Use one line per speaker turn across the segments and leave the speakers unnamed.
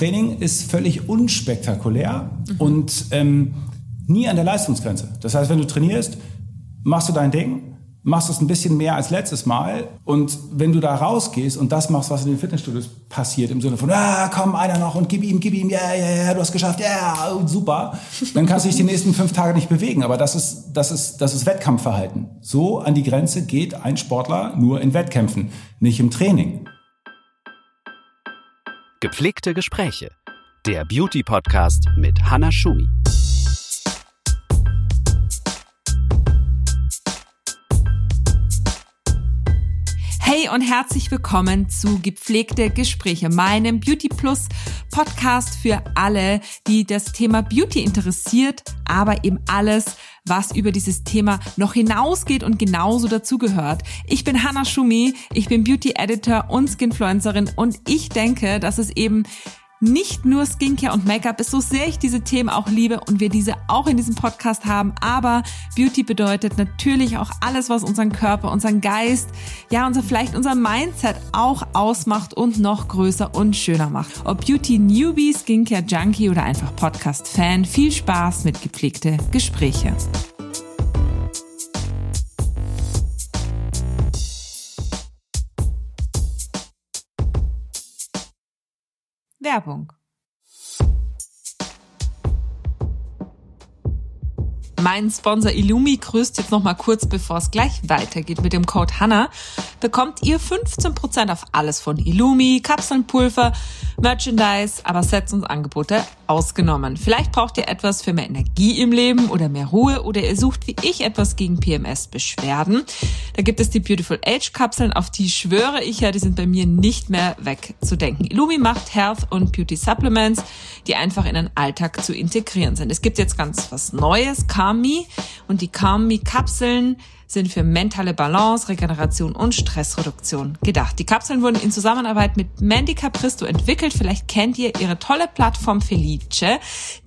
Training ist völlig unspektakulär mhm. und ähm, nie an der Leistungsgrenze. Das heißt, wenn du trainierst, machst du dein Ding, machst es ein bisschen mehr als letztes Mal und wenn du da rausgehst und das machst, was in den Fitnessstudios passiert, im Sinne von, ah, komm, einer noch und gib ihm, gib ihm, ja, ja, ja, du hast geschafft, ja, yeah, super, dann kannst du dich die nächsten fünf Tage nicht bewegen. Aber das ist, das ist, das ist Wettkampfverhalten. So an die Grenze geht ein Sportler nur in Wettkämpfen, nicht im Training.
Gepflegte Gespräche. Der Beauty-Podcast mit Hanna Schumi.
Hey und herzlich willkommen zu Gepflegte Gespräche, meinem Beauty Plus Podcast für alle, die das Thema Beauty interessiert, aber eben alles, was über dieses Thema noch hinausgeht und genauso dazugehört. Ich bin Hannah Schumi, ich bin Beauty Editor und Skinfluencerin und ich denke, dass es eben nicht nur Skincare und Make-up ist, so sehr ich diese Themen auch liebe und wir diese auch in diesem Podcast haben. Aber Beauty bedeutet natürlich auch alles, was unseren Körper, unseren Geist, ja, unser, vielleicht unser Mindset auch ausmacht und noch größer und schöner macht. Ob Beauty Newbie, Skincare Junkie oder einfach Podcast Fan, viel Spaß mit gepflegte Gespräche. Werbung. Mein Sponsor Illumi grüßt jetzt noch mal kurz, bevor es gleich weitergeht mit dem Code HANNA, bekommt ihr 15% auf alles von Illumi, Kapseln, Pulver, Merchandise, aber Sets und Angebote ausgenommen. Vielleicht braucht ihr etwas für mehr Energie im Leben oder mehr Ruhe oder ihr sucht wie ich etwas gegen PMS-Beschwerden. Da gibt es die Beautiful Age Kapseln, auf die schwöre ich ja, die sind bei mir nicht mehr wegzudenken. Illumi macht Health und Beauty Supplements, die einfach in den Alltag zu integrieren sind. Es gibt jetzt ganz was Neues, Me und die Me Kapseln sind für mentale Balance, Regeneration und Stressreduktion gedacht. Die Kapseln wurden in Zusammenarbeit mit Mandy Capristo entwickelt. Vielleicht kennt ihr ihre tolle Plattform Felice,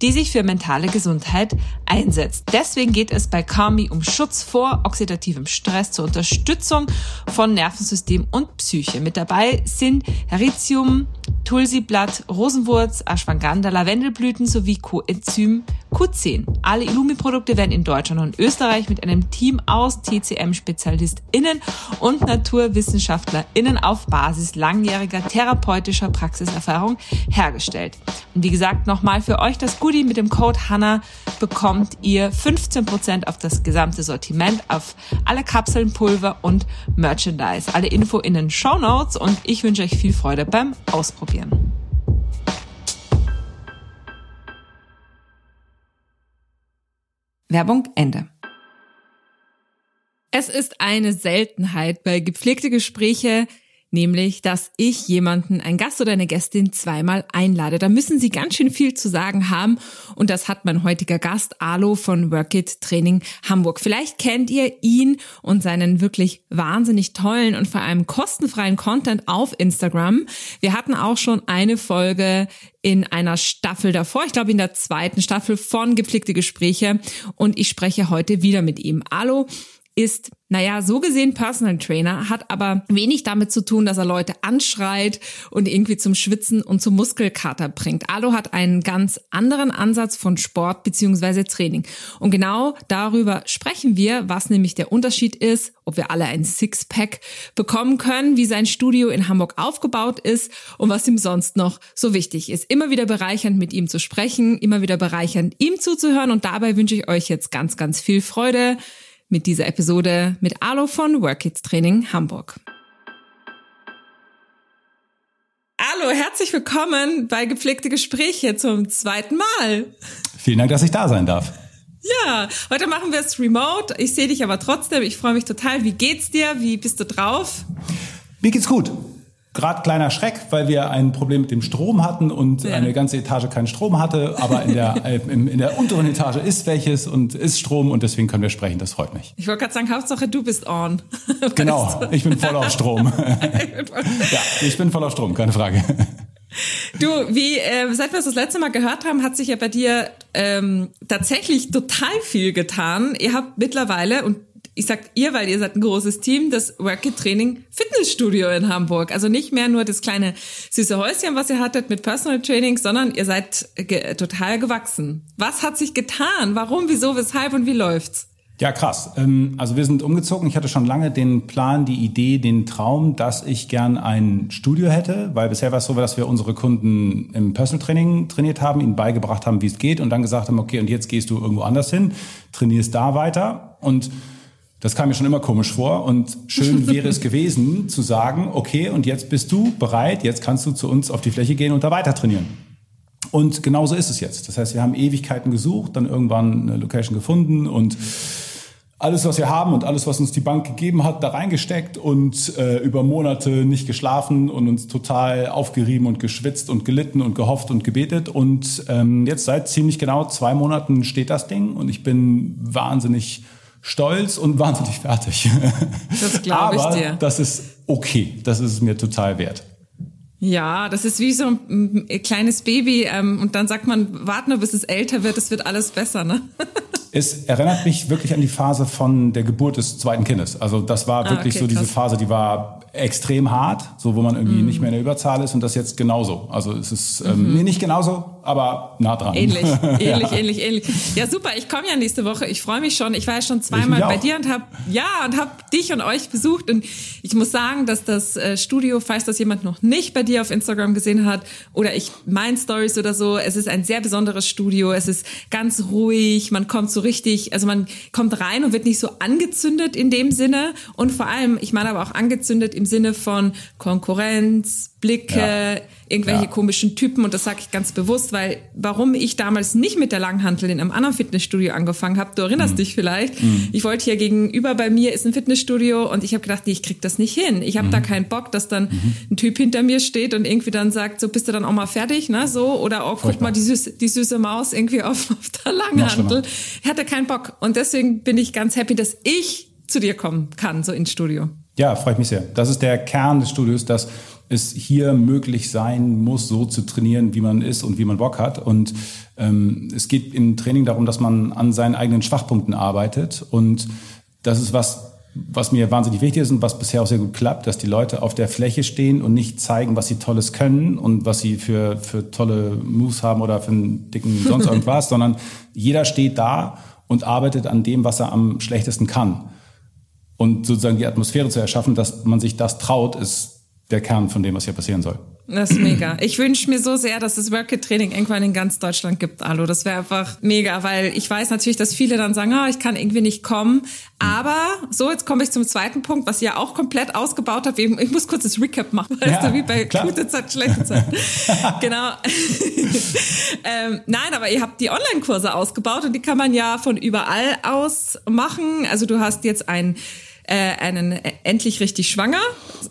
die sich für mentale Gesundheit einsetzt. Deswegen geht es bei Kami um Schutz vor oxidativem Stress zur Unterstützung von Nervensystem und Psyche. Mit dabei sind Heritium, Tulsiblatt, Rosenwurz, Ashwagandha, Lavendelblüten sowie Coenzym Q10. Alle Illumi-Produkte werden in Deutschland und Österreich mit einem Team aus TCM-SpezialistInnen und NaturwissenschaftlerInnen auf Basis langjähriger therapeutischer Praxiserfahrung hergestellt. Und wie gesagt, nochmal für euch das Goodie mit dem Code HANNA bekommt ihr 15% auf das gesamte Sortiment, auf alle Kapseln, Pulver und Merchandise. Alle Info in den Show Notes und ich wünsche euch viel Freude beim Ausprobieren. Werbung Ende. Es ist eine Seltenheit bei gepflegte Gespräche, nämlich, dass ich jemanden, ein Gast oder eine Gästin zweimal einlade. Da müssen sie ganz schön viel zu sagen haben und das hat mein heutiger Gast Alo von Workit Training Hamburg. Vielleicht kennt ihr ihn und seinen wirklich wahnsinnig tollen und vor allem kostenfreien Content auf Instagram. Wir hatten auch schon eine Folge in einer Staffel davor, ich glaube in der zweiten Staffel von gepflegte Gespräche und ich spreche heute wieder mit ihm. Alo ist, naja, so gesehen Personal Trainer, hat aber wenig damit zu tun, dass er Leute anschreit und irgendwie zum Schwitzen und zum Muskelkater bringt. Alo hat einen ganz anderen Ansatz von Sport beziehungsweise Training. Und genau darüber sprechen wir, was nämlich der Unterschied ist, ob wir alle ein Sixpack bekommen können, wie sein Studio in Hamburg aufgebaut ist und was ihm sonst noch so wichtig ist. Immer wieder bereichernd mit ihm zu sprechen, immer wieder bereichernd ihm zuzuhören und dabei wünsche ich euch jetzt ganz, ganz viel Freude mit dieser Episode mit Alo von Workids Training Hamburg. Hallo, herzlich willkommen bei Gepflegte Gespräche zum zweiten Mal.
Vielen Dank, dass ich da sein darf.
Ja, heute machen wir es remote. Ich sehe dich aber trotzdem. Ich freue mich total. Wie geht's dir? Wie bist du drauf?
Mir geht's gut. Gerade kleiner Schreck, weil wir ein Problem mit dem Strom hatten und ja. eine ganze Etage keinen Strom hatte. Aber in der, äh, in der unteren Etage ist welches und ist Strom und deswegen können wir sprechen. Das freut mich.
Ich wollte gerade sagen, Hauptsache du bist on.
Genau, ich bin voll auf Strom. ja, ich bin voll auf Strom, keine Frage.
Du, wie äh, seit wir es das letzte Mal gehört haben, hat sich ja bei dir ähm, tatsächlich total viel getan. Ihr habt mittlerweile und ich sag ihr, weil ihr seid ein großes Team, das Workit Training Fitnessstudio in Hamburg. Also nicht mehr nur das kleine süße Häuschen, was ihr hattet mit Personal Training, sondern ihr seid ge total gewachsen. Was hat sich getan? Warum, wieso, weshalb und wie läuft's?
Ja, krass. Ähm, also wir sind umgezogen. Ich hatte schon lange den Plan, die Idee, den Traum, dass ich gern ein Studio hätte, weil bisher war es so, dass wir unsere Kunden im Personal Training trainiert haben, ihnen beigebracht haben, wie es geht und dann gesagt haben, okay, und jetzt gehst du irgendwo anders hin, trainierst da weiter und das kam mir schon immer komisch vor und schön wäre es gewesen zu sagen, okay, und jetzt bist du bereit, jetzt kannst du zu uns auf die Fläche gehen und da weiter trainieren. Und genauso ist es jetzt. Das heißt, wir haben Ewigkeiten gesucht, dann irgendwann eine Location gefunden und alles, was wir haben und alles, was uns die Bank gegeben hat, da reingesteckt und äh, über Monate nicht geschlafen und uns total aufgerieben und geschwitzt und gelitten und gehofft und gebetet. Und ähm, jetzt seit ziemlich genau zwei Monaten steht das Ding und ich bin wahnsinnig stolz und wahnsinnig fertig.
Das glaube ich dir.
Das ist okay. Das ist mir total wert.
Ja, das ist wie so ein, kleines Baby ähm, und dann sagt man, warte nur, bis es älter wird, es wird alles besser, ne?
Es erinnert mich wirklich an die Phase von der Geburt des zweiten Kindes. Also das war ah, wirklich okay, so diese Phase, die war extrem hart, so wo man irgendwie mm. nicht mehr in der Überzahl ist und das jetzt genauso. Also es ist ähm, mhm. nee, nicht genauso, aber nah dran.
Ähnlich, ähnlich, ja. ähnlich, ähnlich. Ja, super. Ich komme ja nächste Woche. Ich freue mich schon. Ich war ja schon zweimal bei dir und habe ja und habe dich und euch besucht und ich muss sagen, dass das äh, Studio, falls das jemand noch nicht bei dir auf Instagram gesehen hat oder ich mein Stories oder so, es ist ein sehr besonderes Studio. Es ist ganz ruhig. Man kommt so richtig, also man kommt rein und wird nicht so angezündet in dem Sinne und vor allem, ich meine aber auch angezündet im im Sinne von Konkurrenz, Blicke, ja. irgendwelche ja. komischen Typen. Und das sage ich ganz bewusst, weil warum ich damals nicht mit der Langhantel in einem anderen Fitnessstudio angefangen habe, du erinnerst mhm. dich vielleicht. Mhm. Ich wollte hier gegenüber bei mir ist ein Fitnessstudio und ich habe gedacht, nee, ich krieg das nicht hin. Ich habe mhm. da keinen Bock, dass dann mhm. ein Typ hinter mir steht und irgendwie dann sagt, so bist du dann auch mal fertig, ne? So oder auch guck mal die süße, die süße Maus irgendwie auf, auf der Langhantel. Ich hatte keinen Bock und deswegen bin ich ganz happy, dass ich zu dir kommen kann, so ins Studio.
Ja, freue ich mich sehr. Das ist der Kern des Studios, dass es hier möglich sein muss, so zu trainieren, wie man ist und wie man Bock hat. Und ähm, es geht im Training darum, dass man an seinen eigenen Schwachpunkten arbeitet. Und das ist was, was mir wahnsinnig wichtig ist und was bisher auch sehr gut klappt, dass die Leute auf der Fläche stehen und nicht zeigen, was sie Tolles können und was sie für, für tolle Moves haben oder für einen dicken sonst irgendwas, sondern jeder steht da und arbeitet an dem, was er am schlechtesten kann. Und sozusagen die Atmosphäre zu erschaffen, dass man sich das traut, ist der Kern von dem, was hier passieren soll.
Das ist mega. Ich wünsche mir so sehr, dass es Workit Training irgendwann in ganz Deutschland gibt, Alu. Das wäre einfach mega, weil ich weiß natürlich, dass viele dann sagen, oh, ich kann irgendwie nicht kommen. Aber so, jetzt komme ich zum zweiten Punkt, was ihr ja auch komplett ausgebaut habt. Ich muss kurz das Recap machen, weißt ja, du, wie bei klar. gute Zeit, schlechte Zeit. genau. ähm, nein, aber ihr habt die Online-Kurse ausgebaut und die kann man ja von überall aus machen. Also du hast jetzt ein äh, einen äh, endlich richtig schwanger,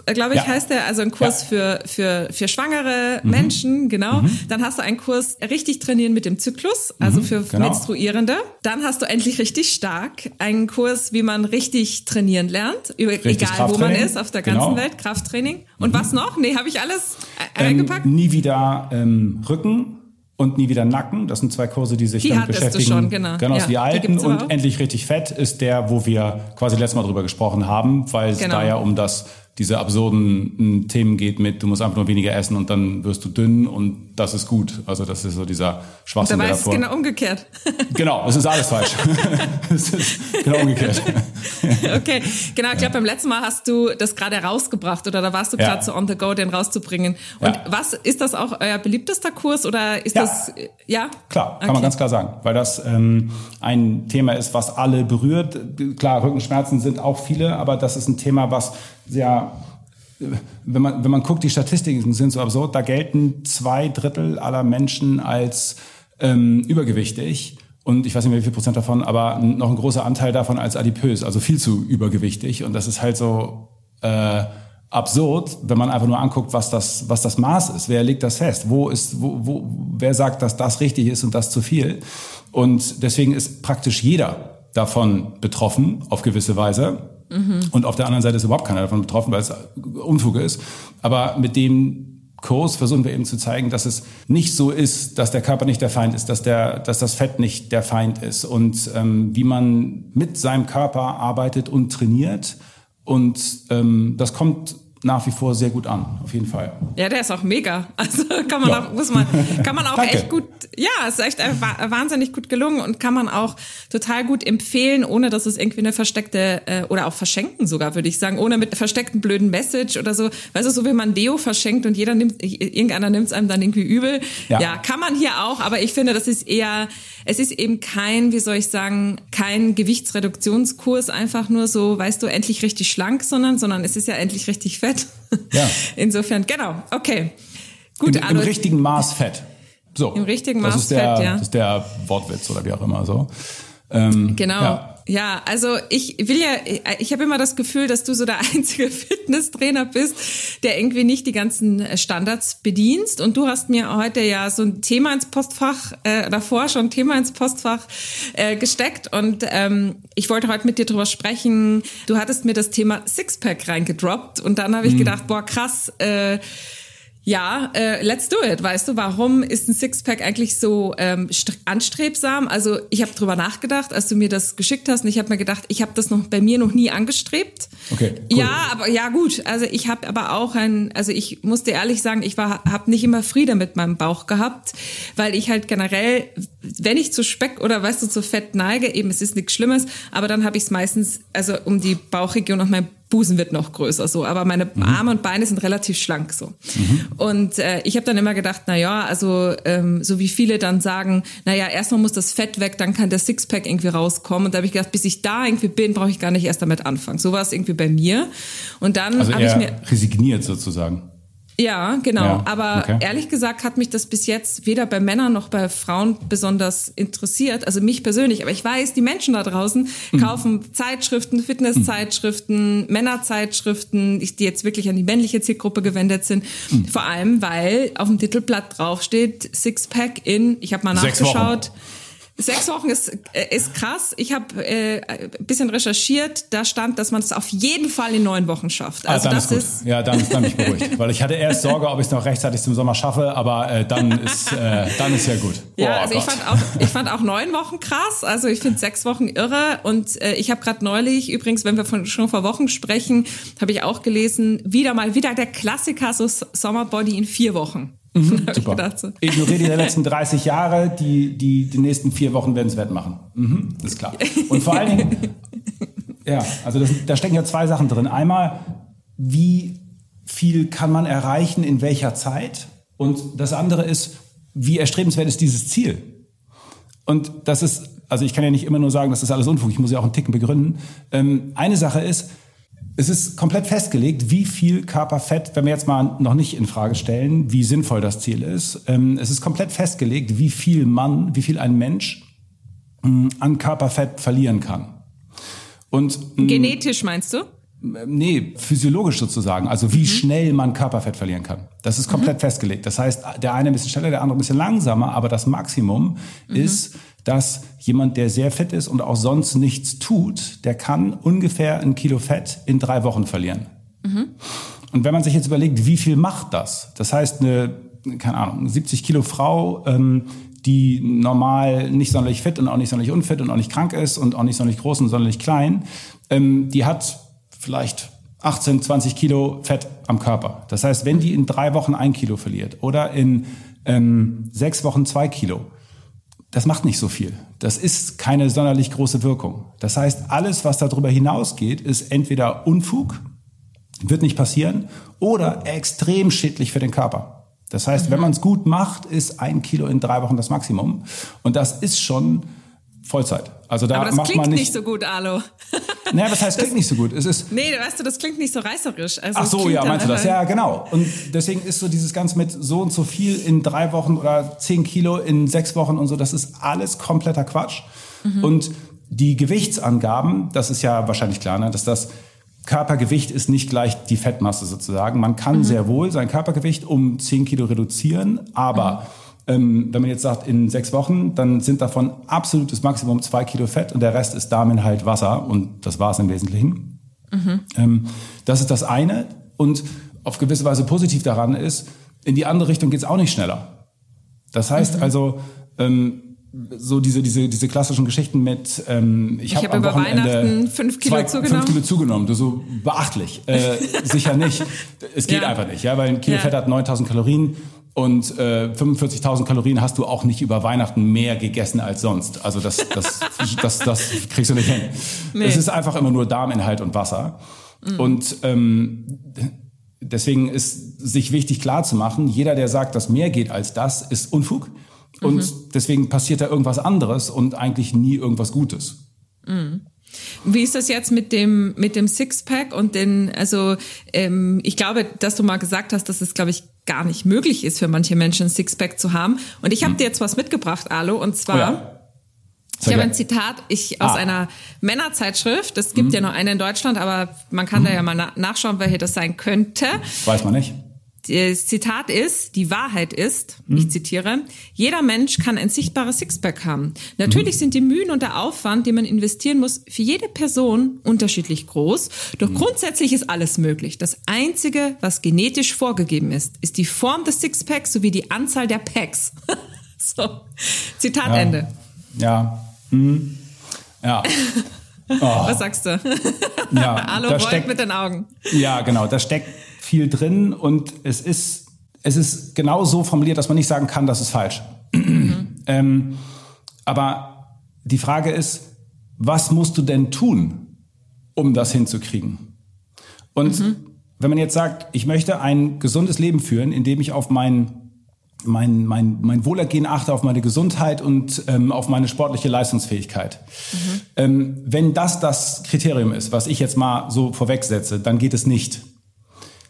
glaube ich, ja. heißt der, also ein Kurs ja. für für für schwangere mhm. Menschen, genau. Mhm. Dann hast du einen Kurs richtig trainieren mit dem Zyklus, also mhm, für genau. Menstruierende. Dann hast du endlich richtig stark einen Kurs, wie man richtig trainieren lernt, über, egal wo man ist auf der ganzen genau. Welt, Krafttraining. Und mhm. was noch? Nee, habe ich alles äh, eingepackt?
Ähm, nie wieder ähm, Rücken und nie wieder Nacken. Das sind zwei Kurse, die sich die damit beschäftigen. Du schon, genau. Genau, ja, die alten die und endlich richtig fett ist der, wo wir quasi letztes Mal drüber gesprochen haben, weil es genau. da ja um das diese absurden hm, Themen geht mit, du musst einfach nur weniger essen und dann wirst du dünn und das ist gut. Also das ist so dieser Schwachsinn,
Dabei ist es genau umgekehrt.
genau, es ist alles falsch. es ist genau umgekehrt.
okay, genau. Ich glaube, beim letzten Mal hast du das gerade rausgebracht oder da warst du gerade ja. so on the go, den rauszubringen. Und ja. was, ist das auch euer beliebtester Kurs oder ist ja. das, ja?
Klar, kann okay. man ganz klar sagen, weil das ähm, ein Thema ist, was alle berührt. Klar, Rückenschmerzen sind auch viele, aber das ist ein Thema, was sehr, wenn man, wenn man guckt, die Statistiken sind so absurd, da gelten zwei Drittel aller Menschen als ähm, übergewichtig und ich weiß nicht mehr wie viel Prozent davon, aber noch ein großer Anteil davon als adipös, also viel zu übergewichtig und das ist halt so äh, absurd, wenn man einfach nur anguckt, was das, was das Maß ist. Wer legt das fest? Wo ist, wo, wo, wer sagt, dass das richtig ist und das zu viel? Und deswegen ist praktisch jeder davon betroffen, auf gewisse Weise. Mhm. Und auf der anderen Seite ist überhaupt keiner davon betroffen, weil es Unfug ist. Aber mit dem Kurs versuchen wir eben zu zeigen, dass es nicht so ist, dass der Körper nicht der Feind ist, dass, der, dass das Fett nicht der Feind ist und ähm, wie man mit seinem Körper arbeitet und trainiert. Und ähm, das kommt nach wie vor sehr gut an, auf jeden Fall.
Ja, der ist auch mega. Also kann man ja. auch, muss man, kann man auch echt gut, ja, ist echt wahnsinnig gut gelungen und kann man auch total gut empfehlen, ohne dass es irgendwie eine versteckte äh, oder auch verschenken sogar, würde ich sagen, ohne mit versteckten blöden Message oder so. Weißt du, so wie man Deo verschenkt und jeder nimmt, irgendeiner nimmt es einem dann irgendwie übel. Ja. ja, kann man hier auch, aber ich finde, das ist eher, es ist eben kein, wie soll ich sagen, kein Gewichtsreduktionskurs, einfach nur so, weißt du, endlich richtig schlank, sondern, sondern es ist ja endlich richtig fett. Ja. Insofern, genau, okay.
Gut, Im, im richtigen Maß Fett. So.
Im richtigen Maß Fett, ja.
Das ist der Wortwitz oder wie auch immer so.
Ähm, genau. Ja. Ja, also ich will ja, ich habe immer das Gefühl, dass du so der einzige Fitnesstrainer bist, der irgendwie nicht die ganzen Standards bedienst. Und du hast mir heute ja so ein Thema ins Postfach, äh, davor schon ein Thema ins Postfach äh, gesteckt. Und ähm, ich wollte heute mit dir drüber sprechen. Du hattest mir das Thema Sixpack reingedroppt und dann habe ich mhm. gedacht, boah, krass, äh, ja, äh, let's do it. Weißt du, warum ist ein Sixpack eigentlich so ähm, anstrebsam? Also ich habe drüber nachgedacht, als du mir das geschickt hast, und ich habe mir gedacht, ich habe das noch bei mir noch nie angestrebt.
Okay.
Cool. Ja, aber ja gut. Also ich habe aber auch ein, also ich musste ehrlich sagen, ich war, habe nicht immer Friede mit meinem Bauch gehabt, weil ich halt generell, wenn ich zu Speck oder weißt du zu Fett neige, eben es ist nichts Schlimmes, aber dann habe ich es meistens, also um die Bauchregion und mein Busen wird noch größer so, aber meine mhm. Arme und Beine sind relativ schlank so. Mhm. Und äh, ich habe dann immer gedacht, na ja, also ähm, so wie viele dann sagen, na ja, erstmal muss das Fett weg, dann kann der Sixpack irgendwie rauskommen. Und da habe ich gedacht, bis ich da irgendwie bin, brauche ich gar nicht erst damit anfangen. So war es irgendwie bei mir. Und dann
also
habe ich mir
resigniert sozusagen.
Ja, genau. Ja, Aber okay. ehrlich gesagt hat mich das bis jetzt weder bei Männern noch bei Frauen besonders interessiert. Also mich persönlich. Aber ich weiß, die Menschen da draußen mhm. kaufen Zeitschriften, Fitnesszeitschriften, mhm. Männerzeitschriften, die jetzt wirklich an die männliche Zielgruppe gewendet sind. Mhm. Vor allem, weil auf dem Titelblatt draufsteht Sixpack in, ich habe mal nachgeschaut. Sechs Wochen ist, äh, ist krass. Ich habe äh, ein bisschen recherchiert. Da stand, dass man es auf jeden Fall in neun Wochen schafft.
Also ah, das ist, ist ja dann, dann bin ich beruhigt, weil ich hatte erst Sorge, ob ich es noch rechtzeitig zum Sommer schaffe, aber äh, dann ist äh, dann ist ja gut.
Ja, oh, also ich fand auch ich fand auch neun Wochen krass. Also ich finde sechs Wochen irre und äh, ich habe gerade neulich übrigens, wenn wir von, schon vor Wochen sprechen, habe ich auch gelesen, wieder mal wieder der Klassiker so Sommerbody in vier Wochen.
Mhm, super. So. Ignoriere die letzten 30 Jahre, die, die, die nächsten vier Wochen werden es wettmachen. Mhm, ist klar. Und vor allen Dingen, ja, also das, da stecken ja zwei Sachen drin. Einmal, wie viel kann man erreichen in welcher Zeit? Und das andere ist, wie erstrebenswert ist dieses Ziel? Und das ist, also ich kann ja nicht immer nur sagen, das ist alles Unfug, ich muss ja auch einen Ticken begründen. Ähm, eine Sache ist, es ist komplett festgelegt, wie viel Körperfett, wenn wir jetzt mal noch nicht in Frage stellen, wie sinnvoll das Ziel ist. Ähm, es ist komplett festgelegt, wie viel Mann, wie viel ein Mensch mm, an Körperfett verlieren kann.
Und mm, genetisch meinst du?
Nee, physiologisch sozusagen, also wie mhm. schnell man Körperfett verlieren kann. Das ist komplett mhm. festgelegt. Das heißt, der eine ein bisschen schneller, der andere ein bisschen langsamer, aber das Maximum mhm. ist, dass jemand, der sehr fit ist und auch sonst nichts tut, der kann ungefähr ein Kilo Fett in drei Wochen verlieren. Mhm. Und wenn man sich jetzt überlegt, wie viel macht das? Das heißt, eine, keine Ahnung, 70 Kilo Frau, ähm, die normal nicht sonderlich fit und auch nicht sonderlich unfit und auch nicht krank ist und auch nicht sonderlich groß und sonderlich klein, ähm, die hat vielleicht 18, 20 Kilo Fett am Körper. Das heißt, wenn die in drei Wochen ein Kilo verliert oder in ähm, sechs Wochen zwei Kilo, das macht nicht so viel. Das ist keine sonderlich große Wirkung. Das heißt, alles, was darüber hinausgeht, ist entweder Unfug, wird nicht passieren, oder extrem schädlich für den Körper. Das heißt, mhm. wenn man es gut macht, ist ein Kilo in drei Wochen das Maximum. Und das ist schon Vollzeit. Also da
Aber das
macht
klingt
man nicht,
nicht so gut, Alo.
Naja, was heißt klingt nicht so gut? Es ist
nee, weißt du, das klingt nicht so reißerisch. Also
Ach so, ja, meinst du das? Ja, genau. Und deswegen ist so dieses Ganze mit so und so viel in drei Wochen oder zehn Kilo in sechs Wochen und so, das ist alles kompletter Quatsch. Mhm. Und die Gewichtsangaben, das ist ja wahrscheinlich klar, ne, dass das Körpergewicht ist nicht gleich die Fettmasse sozusagen. Man kann mhm. sehr wohl sein Körpergewicht um zehn Kilo reduzieren, aber mhm ähm, wenn man jetzt sagt, in sechs Wochen, dann sind davon absolutes Maximum zwei Kilo Fett und der Rest ist damit halt Wasser und das war es im Wesentlichen. Mhm. Ähm, das ist das eine und auf gewisse Weise positiv daran ist, in die andere Richtung geht's auch nicht schneller. Das heißt
Mhm.
also, ähm, so diese, diese, diese klassischen Geschichten mit, ähm, ich,
Ich
hab
habe
am
über
Wochenende
Weihnachten fünf Kilo
zwei,
zugenommen.
Fünf Kilo zugenommen. Du so beachtlich. Äh, sicher nicht. Es geht
Ja.
einfach nicht, ja, weil ein Kilo
Ja.
Fett hat 9000 Kalorien und äh, 45.000 Kalorien hast du auch nicht über Weihnachten mehr gegessen als sonst. Also das, das, das, das kriegst du nicht hin.
Nee.
Es ist einfach immer nur Darminhalt und Wasser. Und ähm, deswegen ist sich wichtig klar zu machen, jeder, der sagt, dass mehr geht als das, ist Unfug. Und deswegen passiert da irgendwas anderes und eigentlich nie irgendwas Gutes.
Wie ist das jetzt mit dem mit dem Sixpack und den also ähm, ich glaube, dass du mal gesagt hast, dass es glaube ich gar nicht möglich ist für manche Menschen ein Sixpack zu haben. Und ich habe dir jetzt was mitgebracht, Alo, und zwar
Oh ja.
ich habe ein. Zitat ich aus
Ah.
einer Männerzeitschrift. Es gibt ja nur eine in Deutschland, aber man kann da ja mal na nachschauen, welche das sein könnte.
Weiß man nicht.
Das Zitat ist, die Wahrheit ist, ich zitiere, jeder Mensch kann ein sichtbares Sixpack haben. Natürlich sind die Mühen und der Aufwand, den man investieren muss, für jede Person unterschiedlich groß. Doch grundsätzlich ist alles möglich. Das Einzige, was genetisch vorgegeben ist, ist die Form des Sixpacks sowie die Anzahl der Packs. so, Zitat
Ja.
Ende.
Ja. Hm. Ja.
Was sagst du?
ja.
Hallo, rollt
steckt,
mit den Augen.
Ja, genau. Da steckt viel drin und es ist, es ist genau so formuliert, dass man nicht sagen kann, das ist falsch. ähm, aber die Frage ist, was musst du denn tun, um das hinzukriegen? Und wenn man jetzt sagt, ich möchte ein gesundes Leben führen, indem ich auf mein mein, mein, mein Wohlergehen achte, auf meine Gesundheit und ähm, auf meine sportliche Leistungsfähigkeit. Ähm, wenn das das Kriterium ist, was ich jetzt mal so vorwegsetze, dann geht es nicht.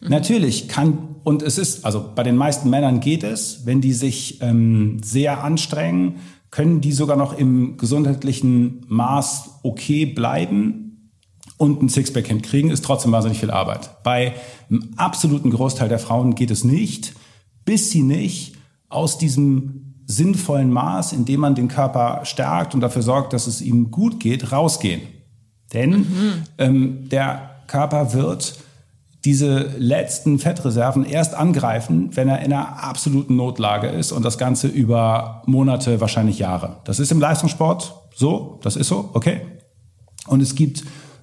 Natürlich kann, und es ist, also bei den meisten Männern geht es, wenn die sich ähm, sehr anstrengen, können die sogar noch im gesundheitlichen Maß okay bleiben und ein Sixpack hinkriegen, ist trotzdem wahnsinnig viel Arbeit. Bei einem absoluten Großteil der Frauen geht es nicht, bis sie nicht aus diesem sinnvollen Maß, in dem man den Körper stärkt und dafür sorgt, dass es ihm gut geht, rausgehen. Denn ähm, der Körper wird diese letzten Fettreserven erst angreifen, wenn er in einer absoluten Notlage ist und das Ganze über Monate, wahrscheinlich Jahre. Das ist im Leistungssport so, das ist so, okay. Und es gibt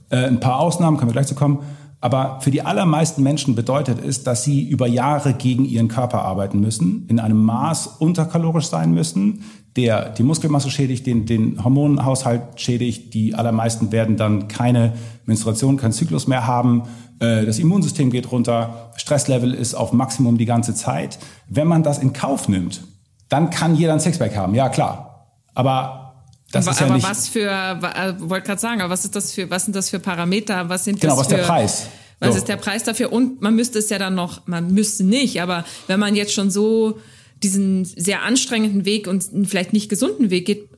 äh, ein paar Ausnahmen, können wir gleich zu kommen. Aber für die allermeisten Menschen bedeutet es, dass sie über Jahre gegen ihren Körper arbeiten müssen, in einem Maß unterkalorisch sein müssen, der die Muskelmasse schädigt, den, den Hormonhaushalt schädigt. Die allermeisten werden dann keine Menstruation, keinen Zyklus mehr haben. Äh, Das Immunsystem geht runter, Stresslevel ist auf Maximum die ganze Zeit. Wenn man das in Kauf nimmt, dann kann jeder ein Sixpack haben, ja klar. Aber das
aber
ist ja
aber
nicht...
was für, äh, wollte gerade sagen, aber was ist das für, was sind das für Parameter? Was sind
Genau,
das
was ist
für,
der Preis?
Was
So.
ist der Preis dafür? Und man müsste es ja dann noch, man müsste nicht, aber wenn man jetzt schon so diesen sehr anstrengenden Weg und einen vielleicht nicht gesunden Weg geht,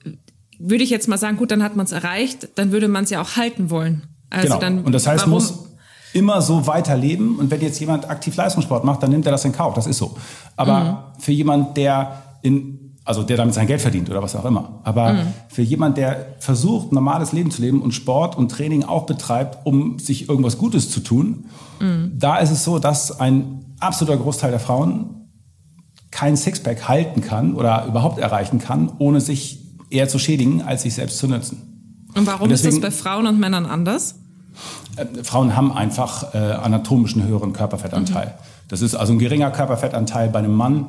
würde ich jetzt mal sagen, gut, dann hat man es erreicht, dann würde man es ja auch halten wollen. Also
genau.
dann,
und das heißt,
warum,
muss immer so weiterleben. Und wenn jetzt jemand aktiv Leistungssport macht, dann nimmt er das in Kauf. Das ist so. Aber
Mhm.
für jemand, der in also der damit sein Geld verdient oder was auch immer. Aber
Mhm.
für jemand, der versucht, normales Leben zu leben und Sport und Training auch betreibt, um sich irgendwas Gutes zu tun,
Mhm.
da ist es so, dass ein absoluter Großteil der Frauen kein Sixpack halten kann oder überhaupt erreichen kann, ohne sich eher zu schädigen, als sich selbst zu nützen.
und warum
und
ist das
deswegen-
bei Frauen und Männern anders?
Äh, Frauen haben einfach äh, anatomischen höheren Körperfettanteil. Das ist also ein geringer Körperfettanteil bei einem Mann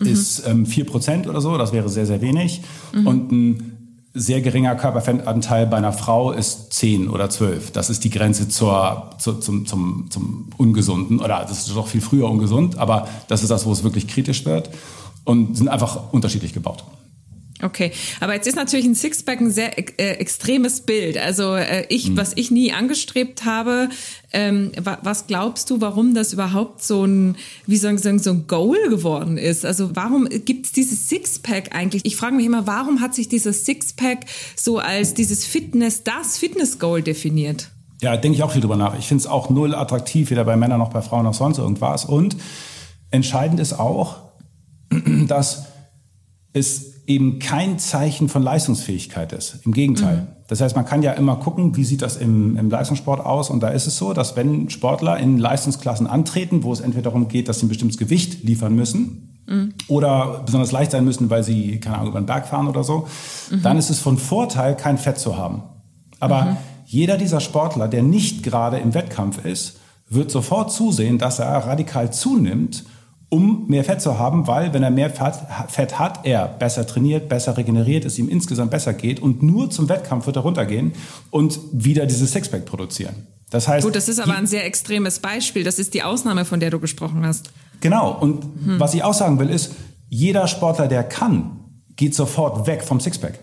ist ähm, 4% oder so, das wäre sehr, sehr wenig. Und ein sehr geringer Körperfettanteil bei einer Frau ist 10 oder 12. Das ist die Grenze zur, zur, zum, zum, zum Ungesunden. Oder das ist doch viel früher ungesund, aber das ist das, wo es wirklich kritisch wird. Und sind einfach unterschiedlich gebaut.
Okay, aber jetzt ist natürlich ein Sixpack ein sehr äh, extremes Bild. Also äh, ich, was ich nie angestrebt habe, ähm, wa was glaubst du, warum das überhaupt so ein, wie soll ich sagen, so ein Goal geworden ist? Also warum gibt es dieses Sixpack eigentlich? Ich frage mich immer, warum hat sich dieses Sixpack so als dieses Fitness, das Fitness-Goal definiert?
Ja, denke ich auch viel drüber nach. Ich finde es auch null attraktiv, weder bei Männern noch bei Frauen noch sonst irgendwas. Und entscheidend ist auch, dass es eben kein Zeichen von Leistungsfähigkeit ist. Im Gegenteil. Mhm. Das heißt, man kann ja immer gucken, wie sieht das im, im Leistungssport aus. Und da ist es so, dass wenn Sportler in Leistungsklassen antreten, wo es entweder darum geht, dass sie ein bestimmtes Gewicht liefern müssen mhm. oder besonders leicht sein müssen, weil sie, keine Ahnung, über den Berg fahren oder so, mhm. dann ist es von Vorteil, kein Fett zu haben. Aber mhm. jeder dieser Sportler, der nicht gerade im Wettkampf ist, wird sofort zusehen, dass er radikal zunimmt um mehr Fett zu haben, weil wenn er mehr Fett hat, er besser trainiert, besser regeneriert, es ihm insgesamt besser geht und nur zum Wettkampf wird er runtergehen und wieder dieses Sixpack produzieren.
Das heißt, gut, das ist aber ein sehr extremes Beispiel. Das ist die Ausnahme, von der du gesprochen hast.
Genau. Und hm. was ich auch sagen will, ist, jeder Sportler, der kann, geht sofort weg vom Sixpack.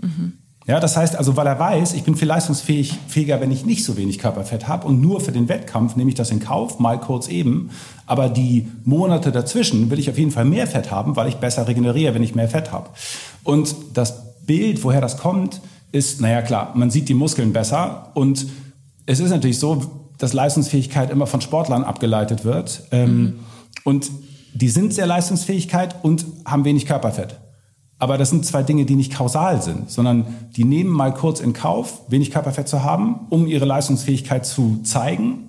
Mhm. Ja, das heißt also, weil er weiß, ich bin viel leistungsfähiger, wenn ich nicht so wenig Körperfett habe und nur für den Wettkampf nehme ich das in Kauf, mal kurz eben. Aber die Monate dazwischen will ich auf jeden Fall mehr Fett haben, weil ich besser regeneriere, wenn ich mehr Fett habe. Und das Bild, woher das kommt, ist, naja klar, man sieht die Muskeln besser und es ist natürlich so, dass Leistungsfähigkeit immer von Sportlern abgeleitet wird. Ähm, mhm. Und die sind sehr leistungsfähigkeit und haben wenig Körperfett. Aber das sind zwei Dinge, die nicht kausal sind, sondern die nehmen mal kurz in Kauf, wenig Körperfett zu haben, um ihre Leistungsfähigkeit zu zeigen.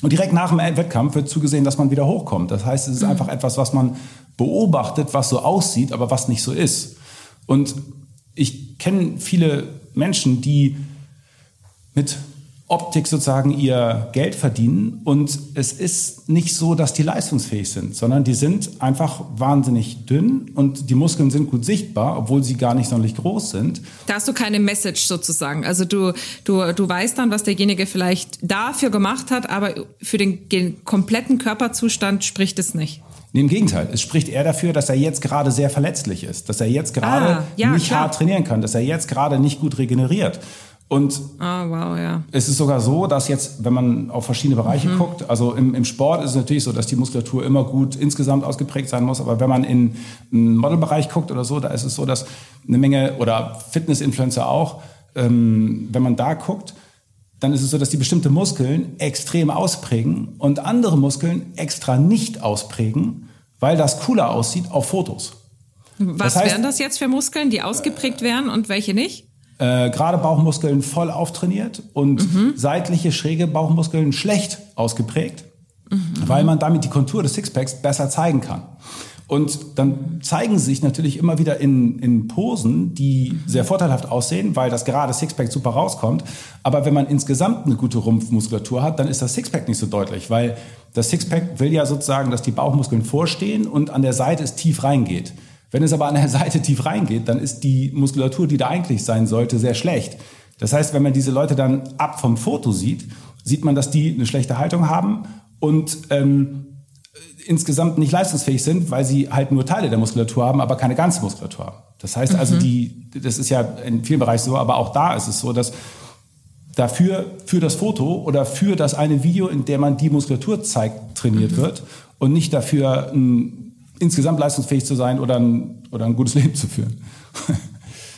Und direkt nach dem Wettkampf wird zugesehen, dass man wieder hochkommt. Das heißt, es ist mhm. einfach etwas, was man beobachtet, was so aussieht, aber was nicht so ist. Und ich kenne viele Menschen, die mit Optik sozusagen ihr Geld verdienen. Und es ist nicht so, dass die leistungsfähig sind, sondern die sind einfach wahnsinnig dünn und die Muskeln sind gut sichtbar, obwohl sie gar nicht sonderlich groß sind.
Da hast du keine Message sozusagen. Also du, du, du weißt dann, was derjenige vielleicht dafür gemacht hat, aber für den kompletten Körperzustand spricht es nicht.
Nee, Im Gegenteil, es spricht eher dafür, dass er jetzt gerade sehr verletzlich ist, dass er jetzt gerade ah, ja, nicht klar. hart trainieren kann, dass er jetzt gerade nicht gut regeneriert. Und
oh, wow, ja.
es ist sogar so, dass jetzt, wenn man auf verschiedene Bereiche mhm. guckt, also im, im, Sport ist es natürlich so, dass die Muskulatur immer gut insgesamt ausgeprägt sein muss. Aber wenn man in einen Modelbereich guckt oder so, da ist es so, dass eine Menge oder Fitness-Influencer auch, ähm, wenn man da guckt, dann ist es so, dass die bestimmte Muskeln extrem ausprägen und andere Muskeln extra nicht ausprägen, weil das cooler aussieht auf Fotos.
Was das heißt, wären das jetzt für Muskeln, die ausgeprägt wären und welche nicht?
Äh, gerade Bauchmuskeln voll auftrainiert und mhm. seitliche schräge Bauchmuskeln schlecht ausgeprägt, mhm. weil man damit die Kontur des Sixpacks besser zeigen kann. Und dann zeigen sie sich natürlich immer wieder in, in Posen, die sehr vorteilhaft aussehen, weil das gerade Sixpack super rauskommt. Aber wenn man insgesamt eine gute Rumpfmuskulatur hat, dann ist das Sixpack nicht so deutlich, weil das Sixpack will ja sozusagen, dass die Bauchmuskeln vorstehen und an der Seite es tief reingeht. Wenn es aber an der Seite tief reingeht, dann ist die Muskulatur, die da eigentlich sein sollte, sehr schlecht. Das heißt, wenn man diese Leute dann ab vom Foto sieht, sieht man, dass die eine schlechte Haltung haben und ähm, insgesamt nicht leistungsfähig sind, weil sie halt nur Teile der Muskulatur haben, aber keine ganze Muskulatur haben. Das heißt also, mhm. die, das ist ja in vielen Bereichen so, aber auch da ist es so, dass dafür für das Foto oder für das eine Video, in dem man die Muskulatur zeigt, trainiert mhm. wird und nicht dafür ein insgesamt leistungsfähig zu sein oder ein, oder ein gutes Leben zu führen.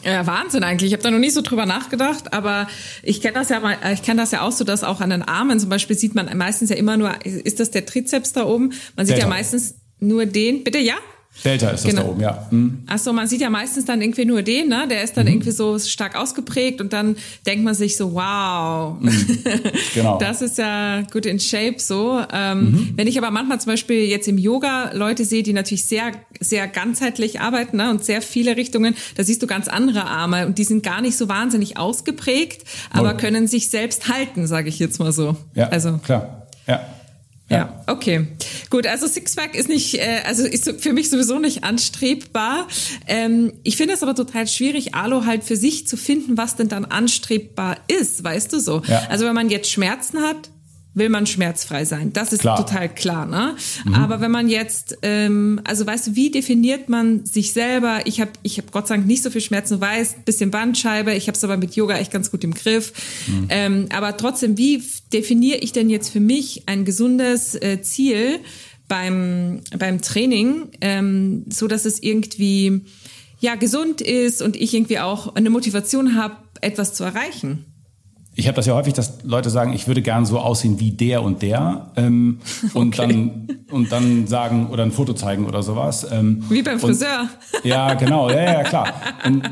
Ja, Wahnsinn eigentlich. Ich habe da noch nie so drüber nachgedacht, aber ich kenne das ja mal, ich kenne das ja auch so, dass auch an den Armen zum Beispiel sieht man meistens ja immer nur, ist das der Trizeps da oben? Man sieht Delta. ja meistens nur den. Bitte, ja?
Delta ist das genau. da oben, ja.
Mhm. Achso, man sieht ja meistens dann irgendwie nur den, ne? Der ist dann mhm. irgendwie so stark ausgeprägt und dann denkt man sich so, wow, mhm. genau. das ist ja gut in Shape so. Ähm, mhm. Wenn ich aber manchmal zum Beispiel jetzt im Yoga Leute sehe, die natürlich sehr, sehr ganzheitlich arbeiten ne? und sehr viele Richtungen, da siehst du ganz andere Arme und die sind gar nicht so wahnsinnig ausgeprägt, aber Voll. können sich selbst halten, sage ich jetzt mal so.
Ja, also klar. Ja.
Ja, okay. Gut, also Sixpack ist nicht, äh, also ist für mich sowieso nicht anstrebbar. Ähm, ich finde es aber total schwierig, Alo halt für sich zu finden, was denn dann anstrebbar ist, weißt du so. Ja. Also wenn man jetzt Schmerzen hat, will man schmerzfrei sein. Das ist klar. total klar. Ne? Mhm. Aber wenn man jetzt, ähm, also weißt du, wie definiert man sich selber? Ich habe ich hab Gott sei Dank nicht so viel Schmerzen, weiß, bisschen Bandscheibe. Ich habe es aber mit Yoga echt ganz gut im Griff. Mhm. Ähm, aber trotzdem, wie definiere ich denn jetzt für mich ein gesundes äh, Ziel beim, beim Training, ähm, so dass es irgendwie ja gesund ist und ich irgendwie auch eine Motivation habe, etwas zu erreichen?
Ich habe das ja häufig, dass Leute sagen, ich würde gern so aussehen wie der und der ähm, und okay. dann und dann sagen oder ein Foto zeigen oder sowas.
Ähm, wie beim Friseur.
Und, ja, genau, ja, ja, klar. Und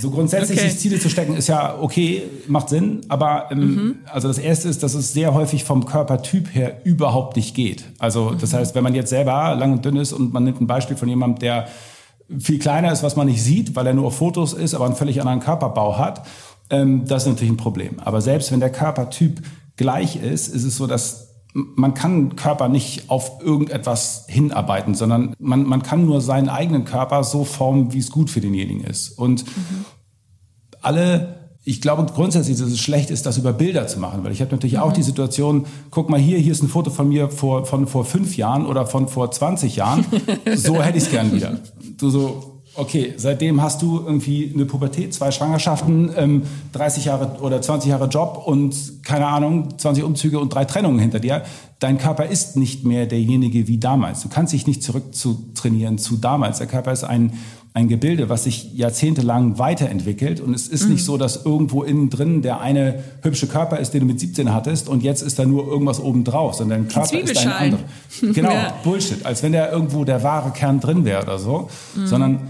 so grundsätzlich okay. sich Ziele zu stecken ist ja okay, macht Sinn, aber ähm, mhm. also das erste ist, dass es sehr häufig vom Körpertyp her überhaupt nicht geht. Also das mhm. heißt, wenn man jetzt selber lang und dünn ist und man nimmt ein Beispiel von jemandem, der viel kleiner ist, was man nicht sieht, weil er nur auf Fotos ist, aber einen völlig anderen Körperbau hat ähm, das ist natürlich ein Problem. Aber selbst wenn der Körpertyp gleich ist, ist es so, dass man kann Körper nicht auf irgendetwas hinarbeiten, sondern man, man kann nur seinen eigenen Körper so formen, wie es gut für denjenigen ist. Und mhm. alle ich glaube grundsätzlich, dass es schlecht ist, das über Bilder zu machen, weil ich habe natürlich mhm. auch die Situation, guck mal hier, hier ist ein Foto von mir vor, von vor fünf Jahren oder von vor 20 Jahren. so hätte ich es gern wieder. Du so, okay, seitdem hast du irgendwie eine Pubertät, zwei Schwangerschaften, ähm, 30 Jahre oder 20 Jahre Job und keine Ahnung, 20 Umzüge und drei Trennungen hinter dir. Dein Körper ist nicht mehr derjenige wie damals. Du kannst dich nicht zurück zu trainieren zu damals. Der Körper ist ein, ein Gebilde, was sich jahrzehntelang weiterentwickelt. Und es ist mhm. nicht so, dass irgendwo innen drin der eine hübsche Körper ist, den du mit 17 hattest und jetzt ist da nur irgendwas oben drauf, sondern dein Körper ist ein anderer. Genau, ja. Bullshit. Als wenn da irgendwo der wahre Kern drin wäre oder so. Mhm. Sondern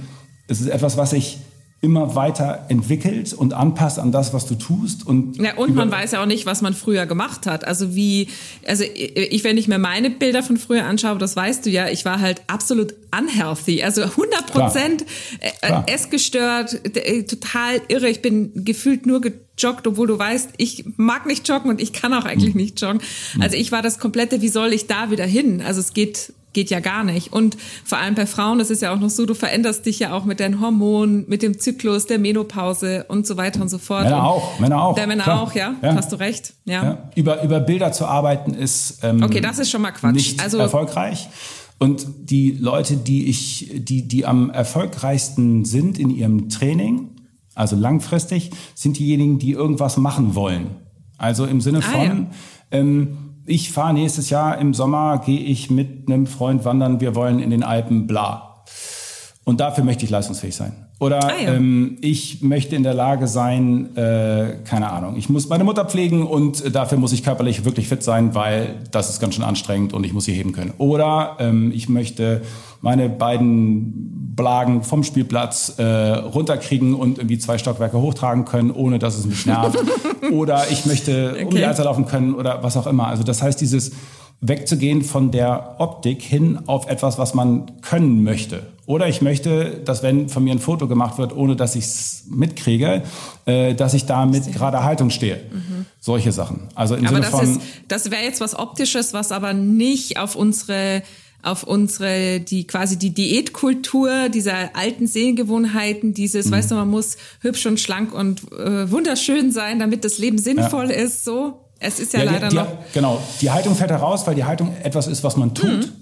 es ist etwas, was sich immer weiter entwickelt und anpasst an das, was du tust. Und,
ja, und man weiß ja auch nicht, was man früher gemacht hat. Also wie, also ich, wenn ich mir meine Bilder von früher anschaue, das weißt du ja, ich war halt absolut unhealthy. Also 100 Prozent äh, essgestört, äh, total irre. Ich bin gefühlt nur gejoggt, obwohl du weißt, ich mag nicht joggen und ich kann auch eigentlich hm. nicht joggen. Also ich war das komplette, wie soll ich da wieder hin? Also es geht geht ja gar nicht. Und vor allem bei Frauen, das ist ja auch noch so, du veränderst dich ja auch mit deinen Hormonen, mit dem Zyklus, der Menopause und so weiter und so fort.
Männer auch, Männer auch.
Der Männer Klar. auch, ja? ja? Hast du recht. Ja. ja.
Über, über Bilder zu arbeiten ist
ähm, okay, das ist schon mal Quatsch.
nicht also, erfolgreich. Und die Leute, die ich, die, die am erfolgreichsten sind in ihrem Training, also langfristig, sind diejenigen, die irgendwas machen wollen. Also im Sinne ah, von, ja. ähm, ich fahre nächstes Jahr im Sommer, gehe ich mit einem Freund wandern, wir wollen in den Alpen, bla. Und dafür möchte ich leistungsfähig sein. Oder ah, ja. ähm, ich möchte in der Lage sein, äh, keine Ahnung, ich muss meine Mutter pflegen und dafür muss ich körperlich wirklich fit sein, weil das ist ganz schön anstrengend und ich muss sie heben können. Oder ähm, ich möchte meine beiden Blagen vom Spielplatz äh, runterkriegen und irgendwie zwei Stockwerke hochtragen können, ohne dass es mich nervt. oder ich möchte okay. um die Leiter laufen können oder was auch immer. Also das heißt, dieses wegzugehen von der Optik hin auf etwas, was man können möchte. Oder ich möchte, dass wenn von mir ein Foto gemacht wird, ohne dass ich es mitkriege, äh, dass ich da mit gerader Haltung stehe. Mhm. Solche Sachen. Also im
aber
Sinne
das
von.
das wäre jetzt was Optisches, was aber nicht auf unsere auf unsere, die quasi die Diätkultur dieser alten Sehgewohnheiten, dieses, mhm. weißt du, man muss hübsch und schlank und äh, wunderschön sein, damit das Leben sinnvoll ja. ist, so. Es ist ja, ja leider
die,
noch.
genau, die Haltung fällt heraus, weil die Haltung etwas ist, was man tut. Mhm.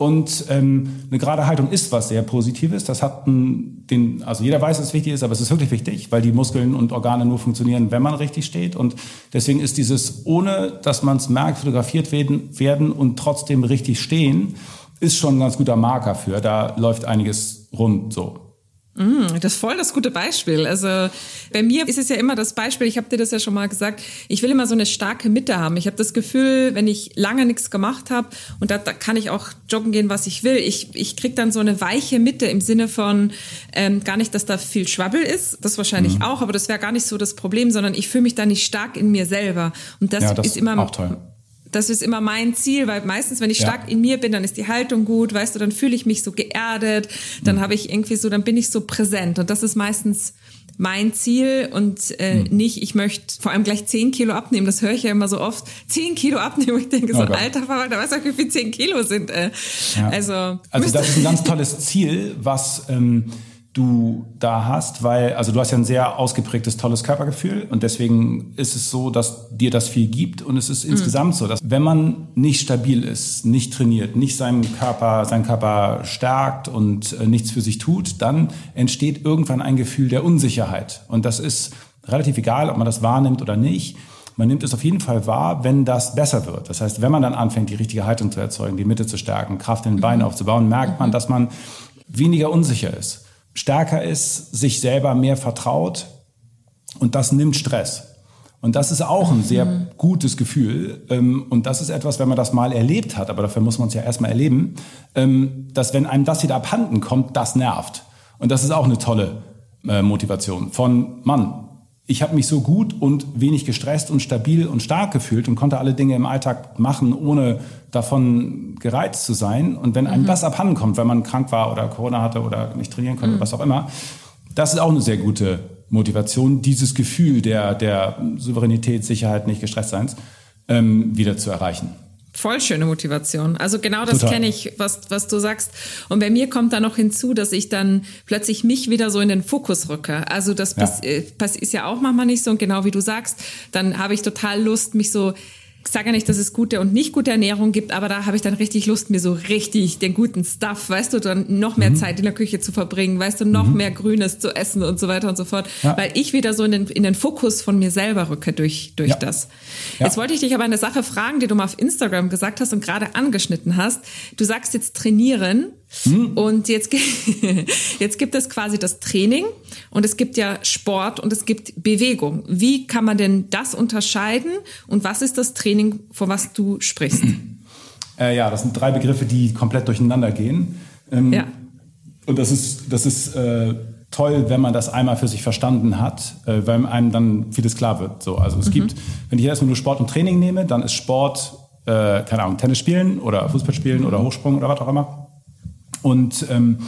Und ähm, eine gerade Haltung ist was sehr Positives. Das hat den, also jeder weiß, dass es wichtig ist, aber es ist wirklich wichtig, weil die Muskeln und Organe nur funktionieren, wenn man richtig steht. Und deswegen ist dieses, ohne dass man es merkt, fotografiert werden, werden und trotzdem richtig stehen, ist schon ein ganz guter Marker für. Da läuft einiges rund so.
Mm, das ist voll das gute Beispiel. Also bei mir ist es ja immer das Beispiel, ich habe dir das ja schon mal gesagt, ich will immer so eine starke Mitte haben. Ich habe das Gefühl, wenn ich lange nichts gemacht habe und da, da, kann ich auch joggen gehen, was ich will, ich, ich krieg dann so eine weiche Mitte im Sinne von ähm, gar nicht, dass da viel Schwabbel ist, das wahrscheinlich mhm. auch, aber das wäre gar nicht so das Problem, sondern ich fühle mich da nicht stark in mir selber. Und das, ja, das ist immer
auch toll
das ist immer mein Ziel, weil meistens, wenn ich stark ja. in mir bin, dann ist die Haltung gut, weißt du, dann fühle ich mich so geerdet, dann mhm. habe ich irgendwie so, dann bin ich so präsent und das ist meistens mein Ziel und äh, mhm. nicht, ich möchte vor allem gleich zehn Kilo abnehmen. Das höre ich ja immer so oft. Zehn Kilo abnehmen. Ich denke so, okay. alter Verwalter, weißt du, wie viel zehn Kilo sind. Äh. Ja. Also,
also das ist ein ganz tolles Ziel, was ähm, du da hast, weil, also du hast ja ein sehr ausgeprägtes, tolles Körpergefühl und deswegen ist es so, dass dir das viel gibt und es ist mhm. insgesamt so, dass wenn man nicht stabil ist, nicht trainiert, nicht seinen Körper, seinen Körper stärkt und äh, nichts für sich tut, dann entsteht irgendwann ein Gefühl der Unsicherheit und das ist relativ egal, ob man das wahrnimmt oder nicht. Man nimmt es auf jeden Fall wahr, wenn das besser wird. Das heißt, wenn man dann anfängt, die richtige Haltung zu erzeugen, die Mitte zu stärken, Kraft in den Beinen mhm. aufzubauen, merkt man, mhm. dass man weniger unsicher ist stärker ist, sich selber mehr vertraut und das nimmt Stress. Und das ist auch ein sehr mhm. gutes Gefühl. Ähm, und das ist etwas, wenn man das mal erlebt hat, aber dafür muss man es ja erstmal erleben, ähm, dass wenn einem das wieder abhanden kommt, das nervt. Und das ist auch eine tolle äh, Motivation von Mann. Ich habe mich so gut und wenig gestresst und stabil und stark gefühlt und konnte alle Dinge im Alltag machen, ohne davon gereizt zu sein. Und wenn einem mhm. das abhanden kommt, wenn man krank war oder Corona hatte oder nicht trainieren konnte, mhm. was auch immer, das ist auch eine sehr gute Motivation, dieses Gefühl der, der Souveränität, Sicherheit, nicht gestresst seins, ähm, wieder zu erreichen.
Voll schöne Motivation. Also genau das kenne ich, was, was du sagst. Und bei mir kommt da noch hinzu, dass ich dann plötzlich mich wieder so in den Fokus rücke. Also das ja. Äh, ist ja auch manchmal nicht so. Und genau wie du sagst, dann habe ich total Lust, mich so sage ja nicht, dass es gute und nicht gute Ernährung gibt, aber da habe ich dann richtig Lust, mir so richtig den guten Stuff, weißt du, dann noch mehr mhm. Zeit in der Küche zu verbringen, weißt du, noch mhm. mehr Grünes zu essen und so weiter und so fort, ja. weil ich wieder so in den, in den Fokus von mir selber rücke durch, durch ja. das. Ja. Jetzt wollte ich dich aber eine Sache fragen, die du mal auf Instagram gesagt hast und gerade angeschnitten hast. Du sagst jetzt trainieren hm. Und jetzt, jetzt gibt es quasi das Training und es gibt ja Sport und es gibt Bewegung. Wie kann man denn das unterscheiden und was ist das Training, von was du sprichst?
Äh, ja, das sind drei Begriffe, die komplett durcheinander gehen. Ähm, ja. Und das ist, das ist äh, toll, wenn man das einmal für sich verstanden hat, äh, weil einem dann vieles klar wird. So, also es mhm. gibt, wenn ich erstmal nur Sport und Training nehme, dann ist Sport, äh, keine Ahnung, Tennis spielen oder Fußball spielen oder Hochsprung oder was auch immer. Und ähm,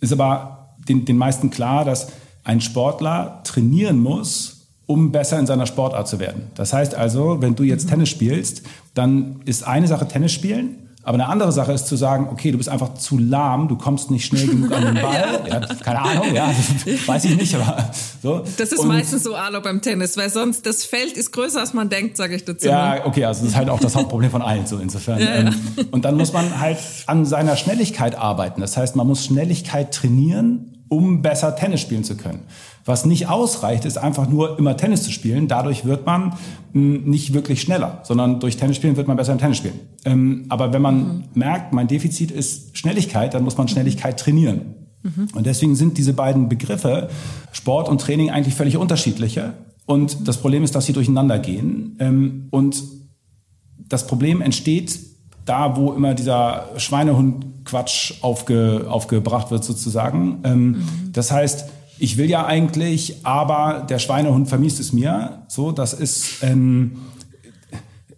ist aber den, den meisten klar, dass ein Sportler trainieren muss, um besser in seiner Sportart zu werden. Das heißt also, wenn du jetzt mhm. Tennis spielst, dann ist eine Sache Tennis spielen aber eine andere Sache ist zu sagen, okay, du bist einfach zu lahm, du kommst nicht schnell genug an den Ball. ja. Ja, keine Ahnung, ja, weiß ich nicht, aber so.
Das ist und, meistens so Alu beim Tennis, weil sonst das Feld ist größer, als man denkt, sage ich dazu.
Ja, okay, also das ist halt auch das Hauptproblem von allen, so insofern. Ja, ähm, und dann muss man halt an seiner Schnelligkeit arbeiten. Das heißt, man muss Schnelligkeit trainieren, um besser Tennis spielen zu können. Was nicht ausreicht, ist einfach nur immer Tennis zu spielen. Dadurch wird man hm, nicht wirklich schneller, sondern durch Tennis spielen wird man besser im Tennis spielen. Ähm, aber wenn man mhm. merkt, mein Defizit ist Schnelligkeit, dann muss man Schnelligkeit trainieren. Mhm. Und deswegen sind diese beiden Begriffe Sport und Training eigentlich völlig unterschiedliche. Und das Problem ist, dass sie durcheinander gehen. Ähm, und das Problem entsteht da, wo immer dieser Schweinehund-Quatsch aufge, aufgebracht wird sozusagen. Ähm, mhm. Das heißt, ich will ja eigentlich, aber der Schweinehund vermisst es mir. So, das ist, ähm,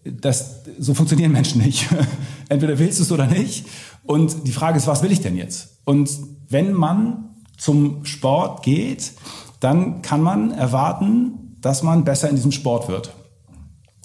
das, so funktionieren Menschen nicht. Entweder willst du es oder nicht. Und die Frage ist, was will ich denn jetzt? Und wenn man zum Sport geht, dann kann man erwarten, dass man besser in diesem Sport wird.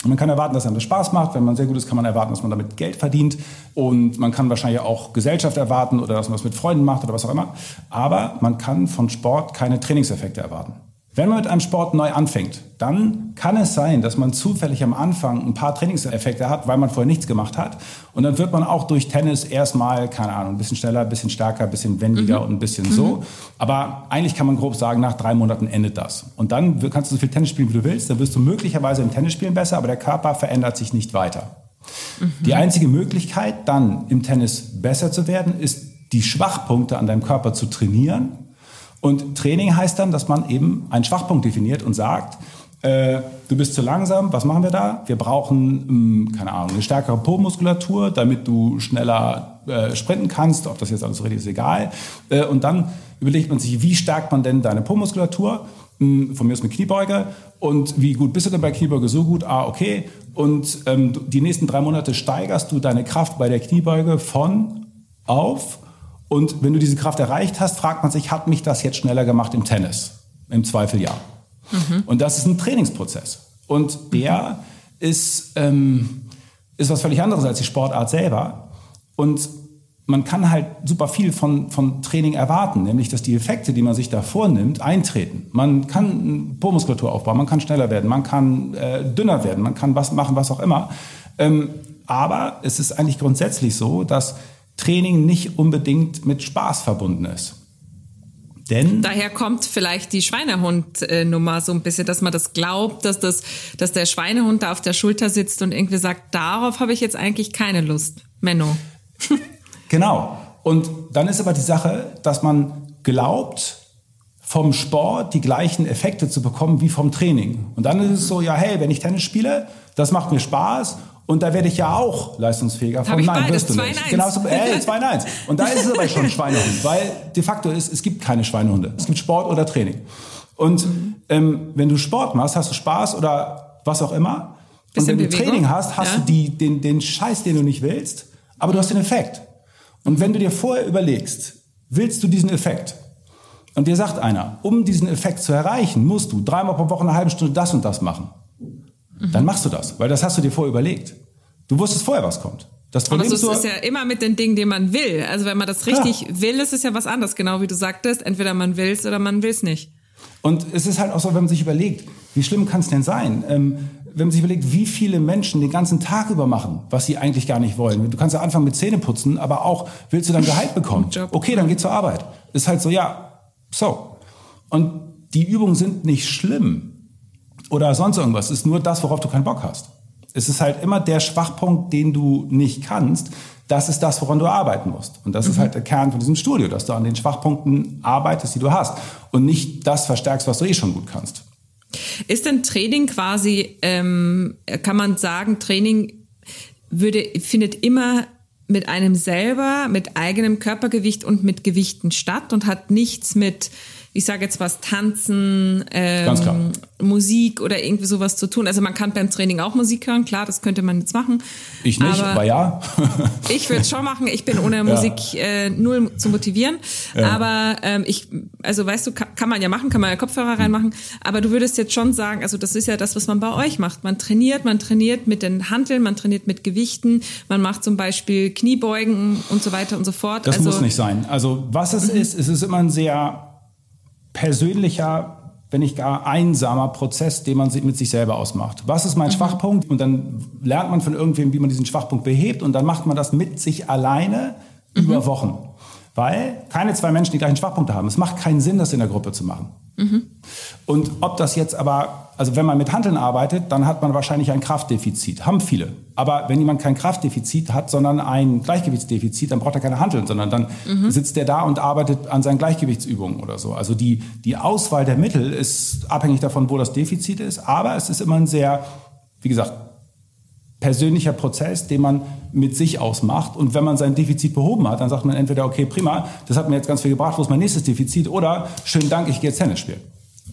Man kann erwarten, dass einem das Spaß macht. Wenn man sehr gut ist, kann man erwarten, dass man damit Geld verdient. Und man kann wahrscheinlich auch Gesellschaft erwarten oder dass man das mit Freunden macht oder was auch immer. Aber man kann von Sport keine Trainingseffekte erwarten. Wenn man mit einem Sport neu anfängt, dann kann es sein, dass man zufällig am Anfang ein paar Trainingseffekte hat, weil man vorher nichts gemacht hat. Und dann wird man auch durch Tennis erstmal, keine Ahnung, ein bisschen schneller, ein bisschen stärker, ein bisschen wendiger mhm. und ein bisschen mhm. so. Aber eigentlich kann man grob sagen, nach drei Monaten endet das. Und dann kannst du so viel Tennis spielen, wie du willst. Dann wirst du möglicherweise im Tennis spielen besser, aber der Körper verändert sich nicht weiter. Mhm. Die einzige Möglichkeit, dann im Tennis besser zu werden, ist, die Schwachpunkte an deinem Körper zu trainieren und Training heißt dann, dass man eben einen Schwachpunkt definiert und sagt, äh, du bist zu langsam, was machen wir da? Wir brauchen, mh, hm, keine Ahnung, eine stärkere Po-Muskulatur, damit du schneller äh, sprinten kannst. Ob das jetzt alles richtig ist, egal. Äh, und dann überlegt man sich, wie stärkt man denn deine Po-Muskulatur? Hm, von mir aus mit Kniebeuge. Und wie gut bist du denn bei Kniebeuge? So gut, ah, okay. Und ähm, die nächsten drei Monate steigerst du deine Kraft bei der Kniebeuge von auf und wenn du diese Kraft erreicht hast, fragt man sich, hat mich das jetzt schneller gemacht im Tennis? Im Zweifel ja. Mhm. Und das ist ein Trainingsprozess. Und der mhm. ist, ähm, ist was völlig anderes als die Sportart selber. Und man kann halt super viel von, von Training erwarten, nämlich dass die Effekte, die man sich da vornimmt, eintreten. Man kann Po-Muskulatur aufbauen, man kann schneller werden, man kann äh, dünner werden, man kann was machen, was auch immer. Ähm, aber es ist eigentlich grundsätzlich so, dass Training nicht unbedingt mit Spaß verbunden ist.
Denn Daher kommt vielleicht die Schweinehund-Nummer so ein bisschen, dass man das glaubt, dass, das, dass der Schweinehund da auf der Schulter sitzt und irgendwie sagt, darauf habe ich jetzt eigentlich keine Lust. Menno.
genau. Und dann ist aber die Sache, dass man glaubt, vom Sport die gleichen Effekte zu bekommen wie vom Training. Und dann ist es so, ja, hey, wenn ich Tennis spiele, das macht mir Spaß und da werde ich ja auch leistungsfähiger
von. Nein, beides, wirst du nicht.
Genau, so, ey, 2 in 1. Und da ist es aber schon Schweinehund, weil de facto ist, es gibt keine Schweinehunde. Es gibt Sport oder Training. Und ähm, wenn du Sport machst, hast du Spaß oder was auch immer. Bisschen und wenn du Training hast, hast ja. du die, den, den Scheiß, den du nicht willst, aber du hast den Effekt. Und wenn du dir vorher überlegst, willst du diesen Effekt? Und dir sagt einer, um diesen Effekt zu erreichen, musst du dreimal pro Woche eine halbe Stunde das und das machen. Mhm. Dann machst du das, weil das hast du dir vorher überlegt. Du wusstest vorher, was kommt.
Das Problem Aber so ist, ist ja immer mit den Dingen, die man will. Also wenn man das richtig ja. will, ist es ja was anderes, genau wie du sagtest. Entweder man will es oder man will es nicht.
Und es ist halt auch so, wenn man sich überlegt, wie schlimm kann es denn sein? Ähm, wenn man sich überlegt, wie viele Menschen den ganzen Tag über machen, was sie eigentlich gar nicht wollen. Du kannst ja anfangen mit Zähneputzen, aber auch, willst du dann Gehalt bekommen? Okay, dann geh zur Arbeit. Ist halt so, ja, so. Und die Übungen sind nicht schlimm oder sonst irgendwas. Es ist nur das, worauf du keinen Bock hast. Es ist halt immer der Schwachpunkt, den du nicht kannst. Das ist das, woran du arbeiten musst. Und das mhm. ist halt der Kern von diesem Studio, dass du an den Schwachpunkten arbeitest, die du hast und nicht das verstärkst, was du eh schon gut kannst.
Ist denn Training quasi, ähm, kann man sagen, Training würde, findet immer mit einem selber, mit eigenem Körpergewicht und mit Gewichten statt und hat nichts mit ich sage jetzt was, Tanzen, ähm, Musik oder irgendwie sowas zu tun. Also man kann beim Training auch Musik hören, klar, das könnte man jetzt machen.
Ich nicht, aber, aber ja.
ich würde es schon machen. Ich bin ohne Musik äh, null zu motivieren. Ja. Aber ähm, ich, also weißt du, kann, kann, man ja machen, kann man ja Kopfhörer reinmachen. Aber du würdest jetzt schon sagen, also das ist ja das, was man bei euch macht. Man trainiert, man trainiert mit den Handeln, man trainiert mit Gewichten, man macht zum Beispiel Kniebeugen und so weiter und so fort.
Das also, muss nicht sein. Also was es mhm. ist, es ist immer ein sehr persönlicher wenn nicht gar einsamer Prozess, den man mit sich selber ausmacht. Was ist mein mhm. Schwachpunkt? Und dann lernt man von irgendwem, wie man diesen Schwachpunkt behebt und dann macht man das mit sich alleine mhm. über Wochen. Weil keine zwei Menschen die gleichen Schwachpunkte haben. Es macht keinen Sinn, das in der Gruppe zu machen. Mhm. Und ob das jetzt aber, also wenn man mit Handeln arbeitet, dann hat man wahrscheinlich ein Kraftdefizit. Haben viele. Aber wenn jemand kein Kraftdefizit hat, sondern ein Gleichgewichtsdefizit, dann braucht er keine Handeln, sondern dann mhm. sitzt er da und arbeitet an seinen Gleichgewichtsübungen oder so. Also die, die Auswahl der Mittel ist abhängig davon, wo das Defizit ist. Aber es ist immer ein sehr, wie gesagt, persönlicher Prozess, den man mit sich ausmacht. Und wenn man sein Defizit behoben hat, dann sagt man entweder, okay, prima, das hat mir jetzt ganz viel gebracht, wo ist mein nächstes Defizit? Oder, schönen Dank, ich gehe jetzt Tennis spielen.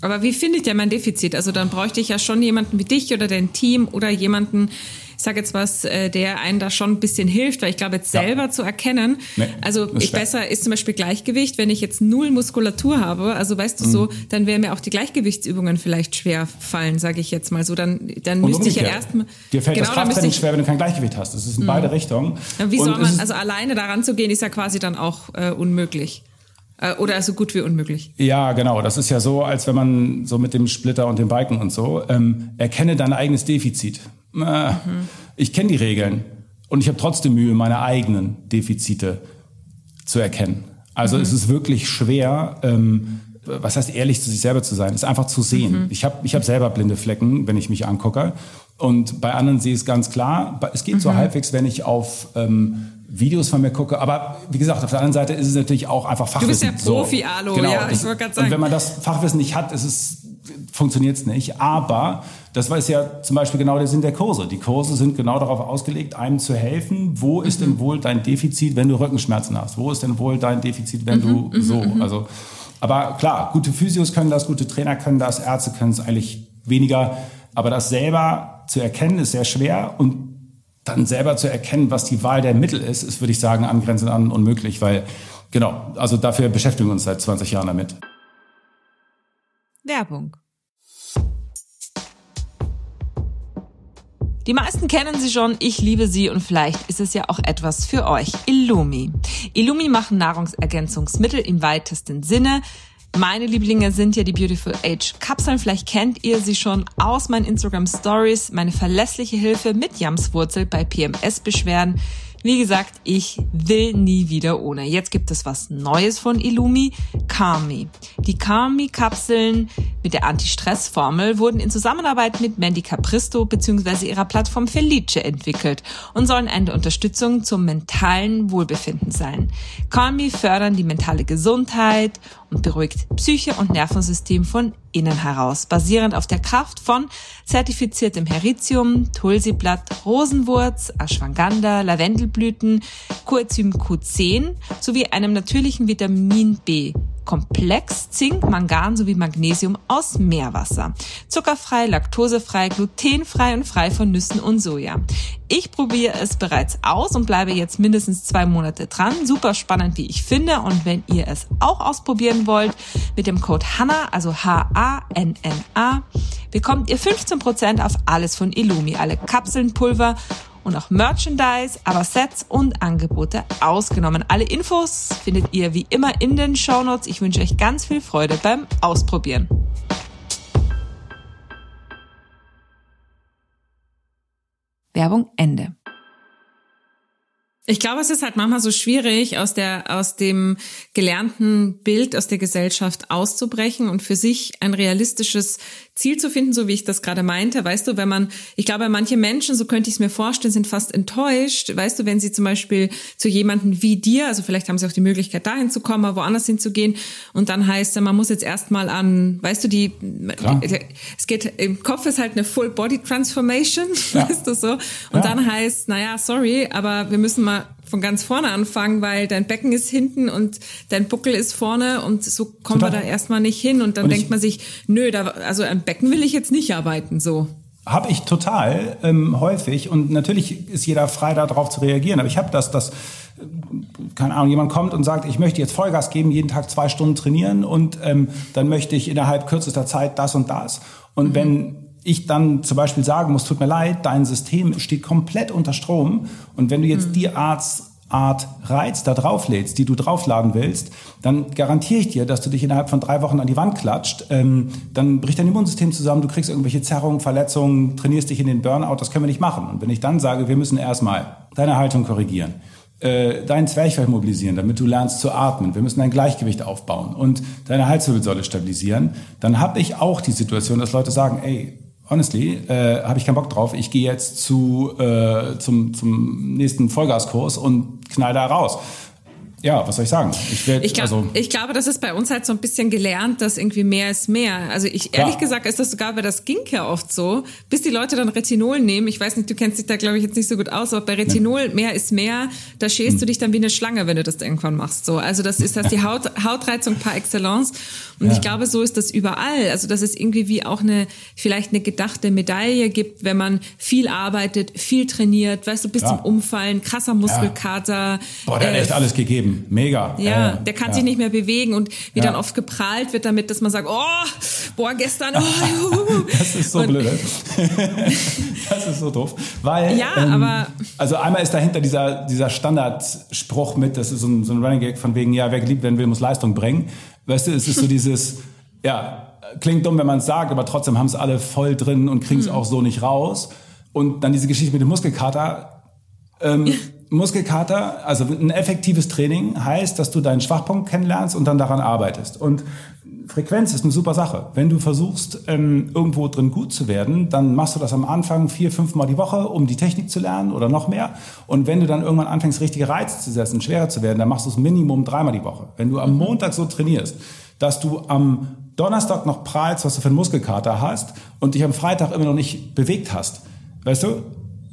Aber wie findet ihr mein Defizit? Also dann bräuchte ich ja schon jemanden wie dich oder dein Team oder jemanden, ich sage jetzt was, äh, der einen da schon ein bisschen hilft, weil ich glaube, jetzt selber ja. zu erkennen, nee, also ich schwer. besser ist zum Beispiel Gleichgewicht, wenn ich jetzt null Muskulatur habe, also weißt du mhm. so, dann wären mir auch die Gleichgewichtsübungen vielleicht schwer fallen, sage ich jetzt mal so. Dann, dann müsste ich ja erstmal.
Dir fällt genau, das Krafttraining schwer, wenn du kein Gleichgewicht hast. Das ist in mhm. beide Richtungen.
Ja, wie soll man, also alleine daran zu gehen, ist ja quasi dann auch äh, unmöglich. Äh, oder so gut wie unmöglich.
Ja, genau. Das ist ja so, als wenn man so mit dem Splitter und dem Balken und so, ähm, erkenne dein eigenes Defizit. Äh, mhm. Ich kenne die Regeln und ich habe trotzdem Mühe, meine eigenen Defizite zu erkennen. Also mhm. es ist wirklich schwer, ähm, was heißt ehrlich zu sich selber zu sein, ist einfach zu sehen. Mhm. Ich habe ich hab selber blinde Flecken, wenn ich mich angucke. Und bei anderen sehe ich es ganz klar. Es geht so mhm. halbwegs, wenn ich auf ähm, Videos von mir gucke. Aber wie gesagt, auf der anderen Seite ist es natürlich auch einfach Fachwissen.
Du bist ja Profi, so, Alo,
genau,
ja,
ich wollte gerade sagen. Und wenn man das Fachwissen nicht hat, ist es funktioniert es nicht. Aber das war ja zum Beispiel genau der Sinn der Kurse. Die Kurse sind genau darauf ausgelegt, einem zu helfen. Wo ist mhm. denn wohl dein Defizit, wenn du Rückenschmerzen hast? Wo ist denn wohl dein Defizit, wenn mhm. du mhm. so? Mhm. Also, aber klar, gute Physios können das, gute Trainer können das, Ärzte können es eigentlich weniger. Aber das selber zu erkennen ist sehr schwer und dann selber zu erkennen, was die Wahl der Mittel ist, ist, würde ich sagen, angrenzend an unmöglich, weil, genau, also dafür beschäftigen wir uns seit 20 Jahren damit.
Werbung. Die meisten kennen sie schon, ich liebe sie und vielleicht ist es ja auch etwas für euch. Illumi. Illumi machen Nahrungsergänzungsmittel im weitesten Sinne. Meine Lieblinge sind ja die Beautiful Age Kapseln. Vielleicht kennt ihr sie schon aus meinen Instagram Stories. Meine verlässliche Hilfe mit Jamswurzel bei PMS-Beschwerden. Wie gesagt, ich will nie wieder ohne. Jetzt gibt es was Neues von Illumi, Calmi. Die Calmi-Kapseln mit der Anti-Stress-Formel wurden in Zusammenarbeit mit Mandy Capristo bzw. ihrer Plattform Felice entwickelt und sollen eine Unterstützung zum mentalen Wohlbefinden sein. Calmi fördern die mentale Gesundheit und beruhigt Psyche und Nervensystem von innen heraus, basierend auf der Kraft von zertifiziertem Heritium, Tulsiblatt, Rosenwurz, Ashwagandha, Lavendelblüten, Coenzym Q10 sowie einem natürlichen Vitamin B Komplex, Zink, Mangan sowie Magnesium aus Meerwasser. Zuckerfrei, laktosefrei, glutenfrei und frei von Nüssen und Soja. Ich probiere es bereits aus und bleibe jetzt mindestens zwei Monate dran. Super spannend, wie ich finde. Und wenn ihr es auch ausprobieren wollt, mit dem Code HANNA, also H-A-N-N-A, bekommt ihr 15% auf alles von Illumi, alle Kapseln, Pulver und auch Merchandise, aber Sets und Angebote ausgenommen. Alle Infos findet ihr wie immer in den Show Notes. Ich wünsche euch ganz viel Freude beim Ausprobieren. Werbung Ende. Ich glaube, es ist halt manchmal so schwierig, aus der, aus dem gelernten Bild aus der Gesellschaft auszubrechen und für sich ein realistisches Ziel zu finden, so wie ich das gerade meinte. Weißt du, wenn man, ich glaube, manche Menschen, so könnte ich es mir vorstellen, sind fast enttäuscht. Weißt du, wenn sie zum Beispiel zu jemanden wie dir, also vielleicht haben sie auch die Möglichkeit, dahin zu kommen, aber woanders hinzugehen und dann heißt, man muss jetzt erstmal an, weißt du, die, Klar. es geht, im Kopf ist halt eine Full Body Transformation, ja. weißt du so. Und ja. dann heißt, naja, sorry, aber wir müssen mal von ganz vorne anfangen, weil dein Becken ist hinten und dein Buckel ist vorne und so kommen Total. wir da erstmal nicht hin und dann und denkt man sich, nö, da, also am Becken will ich jetzt nicht arbeiten, so.
Habe ich total ähm, häufig und natürlich ist jeder frei darauf zu reagieren, aber ich habe das, dass keine Ahnung, jemand kommt und sagt, ich möchte jetzt Vollgas geben, jeden Tag zwei Stunden trainieren und ähm, dann möchte ich innerhalb kürzester Zeit das und das. Und mhm. wenn ich dann zum Beispiel sagen muss, tut mir leid, dein System steht komplett unter Strom und wenn du jetzt mhm. die Art, Art Reiz da drauflädst, die du draufladen willst, dann garantiere ich dir, dass du dich innerhalb von drei Wochen an die Wand klatscht. Ähm, dann bricht dein Immunsystem zusammen, du kriegst irgendwelche Zerrungen, Verletzungen, trainierst dich in den Burnout, das können wir nicht machen. Und wenn ich dann sage, wir müssen erstmal deine Haltung korrigieren, äh, deinen Zwerchfell mobilisieren, damit du lernst zu atmen. Wir müssen dein Gleichgewicht aufbauen und deine Halswirbelsäule stabilisieren. Dann habe ich auch die Situation, dass Leute sagen, ey, honestly, äh, habe ich keinen Bock drauf. Ich gehe jetzt zu, äh, zum, zum nächsten Vollgaskurs und knall da raus ja, was soll ich sagen?
Ich, werd, ich, glaub, also ich glaube, das ist bei uns halt so ein bisschen gelernt, dass irgendwie mehr ist mehr. Also ich ehrlich ja. gesagt ist das sogar bei das Skincare oft so, bis die Leute dann Retinol nehmen. Ich weiß nicht, du kennst dich da glaube ich jetzt nicht so gut aus, aber bei Retinol nee. mehr ist mehr. Da schälst hm. du dich dann wie eine Schlange, wenn du das irgendwann machst. So, also das ist das die Haut, Hautreizung par excellence. Und ja. ich glaube, so ist das überall. Also dass es irgendwie wie auch eine vielleicht eine gedachte Medaille gibt, wenn man viel arbeitet, viel trainiert, weißt du, bis ja. zum Umfallen, krasser Muskelkater.
Boah, der äh, hat echt alles gegeben mega.
Ja, äh, der kann ja. sich nicht mehr bewegen und wie ja. dann oft geprahlt wird damit, dass man sagt, oh, boah, gestern, oh,
Das ist so und, blöd. das ist so doof. Weil,
ja, ähm, aber.
Also einmal ist dahinter dieser, dieser Standardspruch mit, das ist so ein, so ein Running Gag von wegen, ja, wer geliebt werden will, muss Leistung bringen. Weißt du, es ist so dieses, ja, klingt dumm, wenn man es sagt, aber trotzdem haben es alle voll drin und kriegen es mhm. auch so nicht raus. Und dann diese Geschichte mit dem Muskelkater. Ähm, Muskelkater, also ein effektives Training heißt, dass du deinen Schwachpunkt kennenlernst und dann daran arbeitest. Und Frequenz ist eine super Sache. Wenn du versuchst, ähm, irgendwo drin gut zu werden, dann machst du das am Anfang vier, fünf Mal die Woche, um die Technik zu lernen oder noch mehr. Und wenn du dann irgendwann anfängst, richtige Reize zu setzen, schwerer zu werden, dann machst du es Minimum dreimal die Woche. Wenn du am mhm. Montag so trainierst, dass du am Donnerstag noch prahlst, was du für einen Muskelkater hast und dich am Freitag immer noch nicht bewegt hast, weißt du,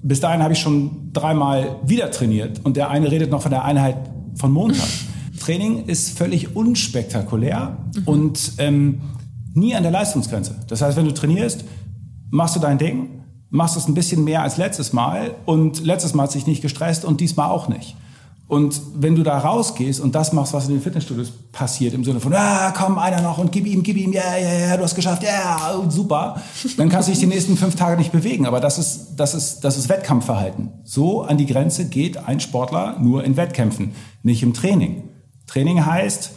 bis dahin habe ich schon dreimal wieder trainiert und der eine redet noch von der Einheit von Montag. Training ist völlig unspektakulär mhm. und ähm, nie an der Leistungsgrenze. Das heißt, wenn du trainierst, machst du dein Ding, machst es ein bisschen mehr als letztes Mal und letztes Mal hat sich nicht gestresst und diesmal auch nicht. Und wenn du da rausgehst und das machst, was in den Fitnessstudios passiert, im Sinne von, ah, komm, einer noch und gib ihm, gib ihm, ja, ja, ja, du hast geschafft, ja, super, dann kannst du dich die nächsten fünf Tage nicht bewegen. Aber das ist, das ist, das ist Wettkampfverhalten. So an die Grenze geht ein Sportler nur in Wettkämpfen, nicht im Training. Training heißt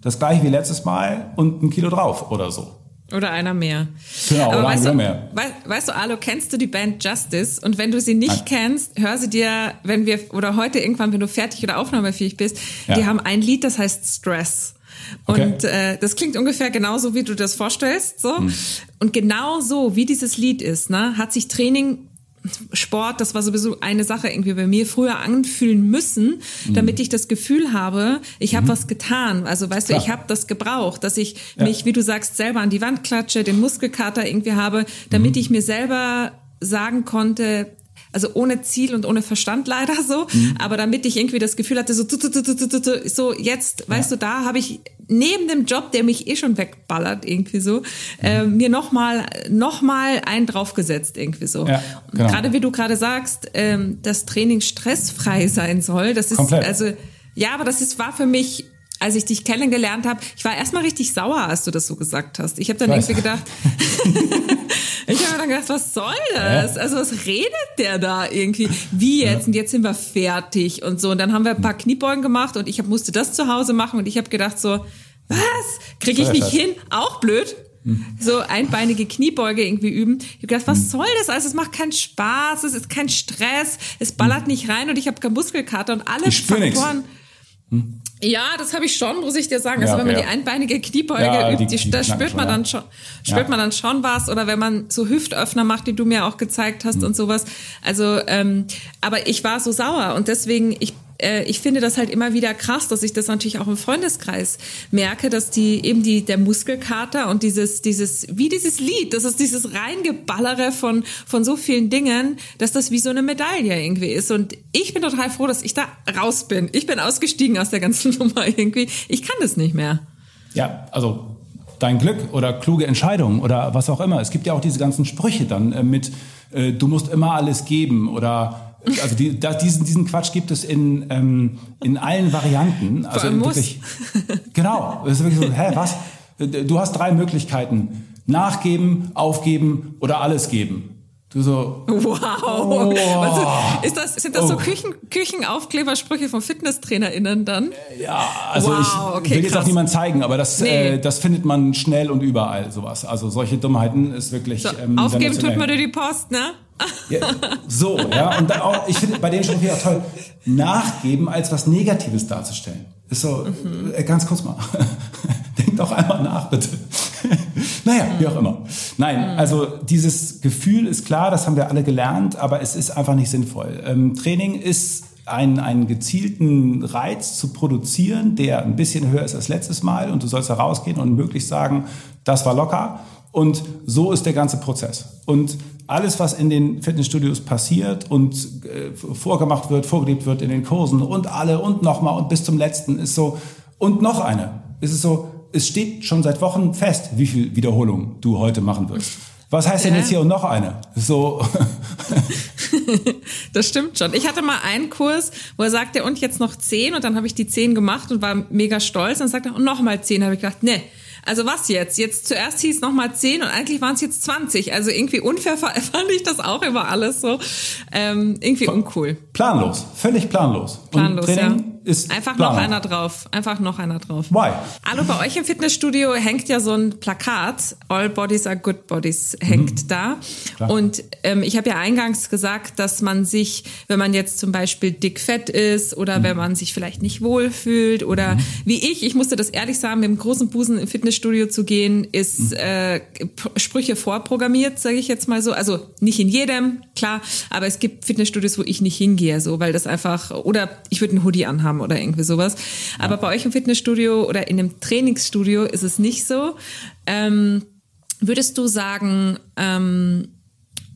das gleiche wie letztes Mal und ein Kilo drauf oder so.
Oder einer mehr.
Genau, Aber oder
weißt,
du,
mehr. Weißt, weißt du, Alo, kennst du die Band Justice? Und wenn du sie nicht Nein. kennst, hör sie dir, wenn wir, oder heute irgendwann, wenn du fertig oder aufnahmefähig bist, ja. die haben ein Lied, das heißt Stress. Okay. Und äh, das klingt ungefähr genauso, wie du das vorstellst. So. Hm. Und genau so, wie dieses Lied ist, ne, hat sich Training Sport, das war sowieso eine Sache irgendwie bei mir, früher anfühlen müssen, damit ich das Gefühl habe, ich habe was getan. Also weißt
Klar.
du, ich habe das gebraucht, dass ich
Ja.
mich, wie du sagst, selber an die Wand klatsche, den Muskelkater irgendwie habe, damit ich mir selber sagen konnte, also ohne Ziel und ohne Verstand leider so, aber damit ich irgendwie das Gefühl hatte, so, so jetzt, weißt du, da habe ich neben dem Job, der mich eh schon wegballert irgendwie so, äh, mir nochmal noch mal einen draufgesetzt irgendwie so.
Ja,
Und
genau.
Gerade wie du gerade sagst, ähm, das Training stressfrei sein soll, das ist
Komplett.
also ja, aber das ist war für mich als ich dich kennengelernt habe, ich war erstmal richtig sauer, als du das so gesagt hast. Ich habe dann
weiß.
irgendwie gedacht, ich habe mir dann gedacht, was soll das? Also was redet der da irgendwie? Wie jetzt? Und jetzt sind wir fertig und so. Und dann haben wir ein paar Kniebeugen gemacht und ich hab, musste das zu Hause machen und ich habe gedacht so, was? Kriege ich nicht hin? Auch blöd. So einbeinige Kniebeuge irgendwie üben. Ich habe gedacht, was soll das? Also es macht keinen Spaß, es ist kein Stress, es ballert nicht rein und ich habe keinen Muskelkater und alle
Ich spür nix.
Ja, das habe ich schon, muss ich dir sagen. Also
Ja,
wenn man
okay,
die einbeinige Kniebeuge
Ja,
übt,
die-
die, da spürt man
schon,
dann schon, spürt
Ja.
man dann schon was. Oder wenn man so Hüftöffner macht, die du mir auch gezeigt hast und sowas. Also, ähm, aber ich war so sauer und deswegen ich äh, ich finde das halt immer wieder krass, dass ich das natürlich auch im Freundeskreis merke, dass die eben die der Muskelkater und dieses dieses wie dieses Lied, das ist dieses reingeballere von von so vielen Dingen, dass das wie so eine Medaille irgendwie ist und ich bin total froh, dass ich da raus bin. Ich bin ausgestiegen aus der ganzen Nummer irgendwie. Ich kann das nicht mehr.
Ja, also dein Glück oder kluge Entscheidungen oder was auch immer. Es gibt ja auch diese ganzen Sprüche dann äh, mit, äh, du musst immer alles geben oder also die, da, diesen, diesen Quatsch gibt es in, ähm, in allen Varianten. Also
muss.
wirklich, genau. Es ist wirklich so, hä, was? Du hast drei Möglichkeiten. Nachgeben, aufgeben oder alles geben. Du so,
Wow.
Oh.
Was ist, das, sind das so
Oh.
Küchen, Küchenaufklebersprüche von FitnesstrainerInnen dann?
Ja, also
Wow,
ich
okay,
will jetzt
krass.
auch niemand zeigen, aber das,
Nee.
äh, das findet man schnell und überall, sowas. Also solche Dummheiten ist wirklich.
So,
ähm,
aufgeben tut man dir die Post, ne?
Ja, so, ja. Und dann auch, ich finde bei Spruch hier auch toll, nachgeben als was Negatives darzustellen. Ist so, äh, ganz kurz mal. Denk doch einmal nach, bitte. naja, wie auch immer. Nein, also dieses Gefühl ist klar, das haben wir alle gelernt, aber es ist einfach nicht sinnvoll. Ähm, Training ist einen, einen gezielten Reiz zu produzieren, der ein bisschen höher ist als letztes Mal und du sollst da rausgehen und möglichst sagen, das war locker. Und so ist der ganze Prozess. Und alles, was in den Fitnessstudios passiert und äh, vorgemacht wird, vorgelebt wird in den Kursen und alle und nochmal und bis zum letzten ist so, und noch eine. Es ist so, es steht schon seit Wochen fest, wie viel Wiederholungen du heute machen wirst. Was heißt denn
Ja.
jetzt hier und noch eine? So,
Das stimmt schon. Ich hatte mal einen Kurs, wo er sagte, und jetzt noch zehn, und dann habe ich die zehn gemacht und war mega stolz. Und sagte und noch mal zehn. habe ich gedacht, nee. Also was jetzt? Jetzt zuerst hieß noch mal zehn und eigentlich waren es jetzt 20. Also irgendwie unfair fand ich das auch immer alles so. Ähm, irgendwie uncool.
planlos, völlig planlos.
Planlos,
und Training
ja.
Ist
Einfach noch einer drauf. Einfach noch einer drauf.
Why?
Hallo, bei euch im Fitnessstudio hängt ja so ein Plakat, All Bodies are Good Bodies, hängt da.
Mhm. Klar.
Und ähm, ich habe ja eingangs gesagt, dass man sich, wenn man jetzt zum Beispiel dickfett ist oder
Mhm.
wenn man sich vielleicht nicht wohlfühlt oder wie ich, ich musste das ehrlich sagen, mit dem großen Busen im Fitnessstudio zu gehen, ist
Mhm.
äh, Sprüche vorprogrammiert, sage ich jetzt mal so. Also nicht in jedem, klar, aber es gibt Fitnessstudios, wo ich nicht hingehe, so, weil das einfach, oder ich würde einen Hoodie anhaben oder irgendwie sowas. Aber bei euch im Fitnessstudio oder in einem Trainingsstudio ist es nicht so. Ähm, würdest du sagen, ähm,